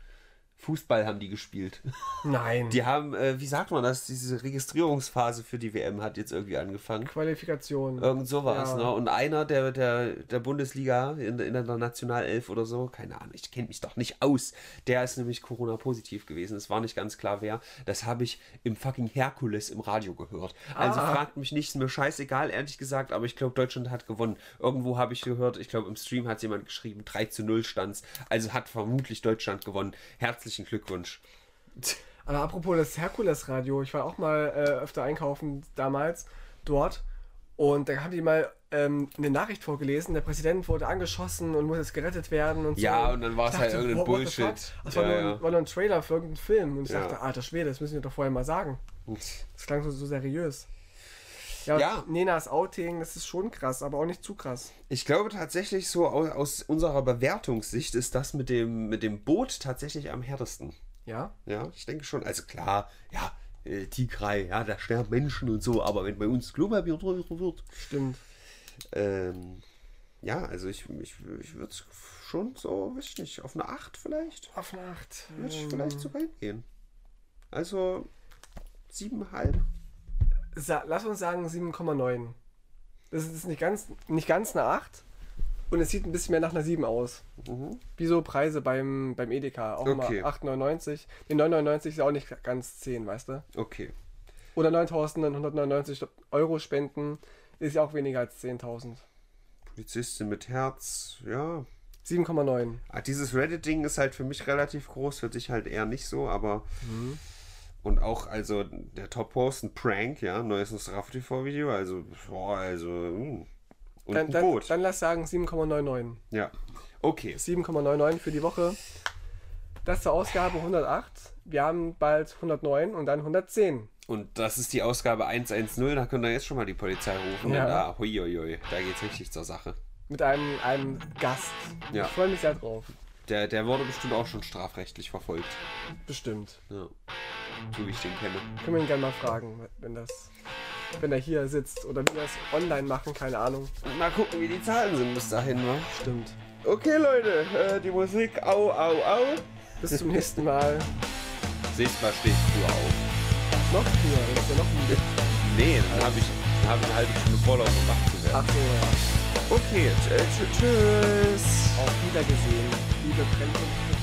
Fußball haben die gespielt. *laughs* Nein. Die haben, äh, wie sagt man das, diese Registrierungsphase für die WM hat jetzt irgendwie angefangen. Qualifikation. Irgend sowas, Ja. ne? Und einer der, der, der Bundesliga in, in der Nationalelf oder so, keine Ahnung, ich kenne mich doch nicht aus. Der ist nämlich Corona-positiv gewesen. Es war nicht ganz klar, wer. Das habe ich im fucking Herkules im Radio gehört. Also Ah. fragt mich nicht, ist mir scheißegal, ehrlich gesagt, aber ich glaube, Deutschland hat gewonnen. Irgendwo habe ich gehört, ich glaube, im Stream hat jemand geschrieben, 3 zu 0 stand's. Also hat vermutlich Deutschland gewonnen. Herzlichen Glückwunsch. *laughs* Aber apropos das Herkules-Radio, ich war auch mal äh, öfter einkaufen damals dort und da haben die mal ähm, eine Nachricht vorgelesen, der Präsident wurde angeschossen und muss jetzt gerettet werden und so. Ja, und dann war es halt irgendein the Bullshit. Das war, Ja, nur, ja. ein- war nur ein Trailer für irgendeinen Film und ich Ja. dachte, alter Schwede, das müssen wir doch vorher mal sagen. Das klang so, so seriös. Ja, Ja. Nenas Outing, das ist schon krass, aber auch nicht zu krass. Ich glaube tatsächlich so aus, aus unserer Bewertungssicht ist das mit dem, mit dem Boot tatsächlich am härtesten. Ja? Ja, ich denke schon. Also klar, ja, äh, Tigray, ja, da sterben Menschen und so, aber wenn bei uns Klopapier teurer wird, Stimmt. ähm, ja, also ich, ich, ich würde schon so, weiß ich nicht, auf eine 8 vielleicht, Auf Nacht. würde ich Ähm, vielleicht sogar hingehen. Also 7,5. Lass uns sagen 7,9. Das ist nicht ganz, nicht ganz eine 8. Und es sieht ein bisschen mehr nach einer 7 aus. Mhm. Wie so Preise beim, beim Edeka. Auch Okay. immer 8,99. Die 9,99 ist ja auch nicht ganz 10, weißt du? Okay. Oder 9.999 Euro spenden ist ja auch weniger als 10.000. Polizistin mit Herz, ja. 7,9. Ah, dieses Reddit-Ding ist halt für mich relativ groß, für dich halt eher nicht so, aber. Mhm. Und auch, also, der Top-Post, ein Prank, ja, neues Strafe-TV-Video, also, boah, also, hm. Und Dann, ein dann, Boot. dann lass sagen 7,99. ja. Okay. 7,99 für die Woche. Das zur Ausgabe 108. Wir haben bald 109 und dann 110. Und das ist die Ausgabe 110, da könnt ihr jetzt schon mal die Polizei rufen. Ja. Und da, huiuiui, da geht's richtig zur Sache. Mit einem, einem Gast. Ja. Ich freue mich sehr drauf. Der, der wurde bestimmt auch schon strafrechtlich verfolgt. Bestimmt. Ja. So wie ich den kenne. Können wir ihn gerne mal fragen, wenn das. Wenn er hier sitzt oder wie wir es online machen, keine Ahnung. Mal gucken, wie die Zahlen sind bis dahin, wa? Stimmt. Okay, Leute, äh, die Musik, au, au, au. Bis zum nächsten Mal. Nächstes Mal stehe ich auf. Noch früher, das ist ja noch müde. Nee, dann habe ich, dann hab ich eine halbe Stunde Vorlauf, um wach zu werden. Ach so, ja. Okay, äh, tsch- tschüss. Auf Wiedergesehen, liebe Brennpunkte.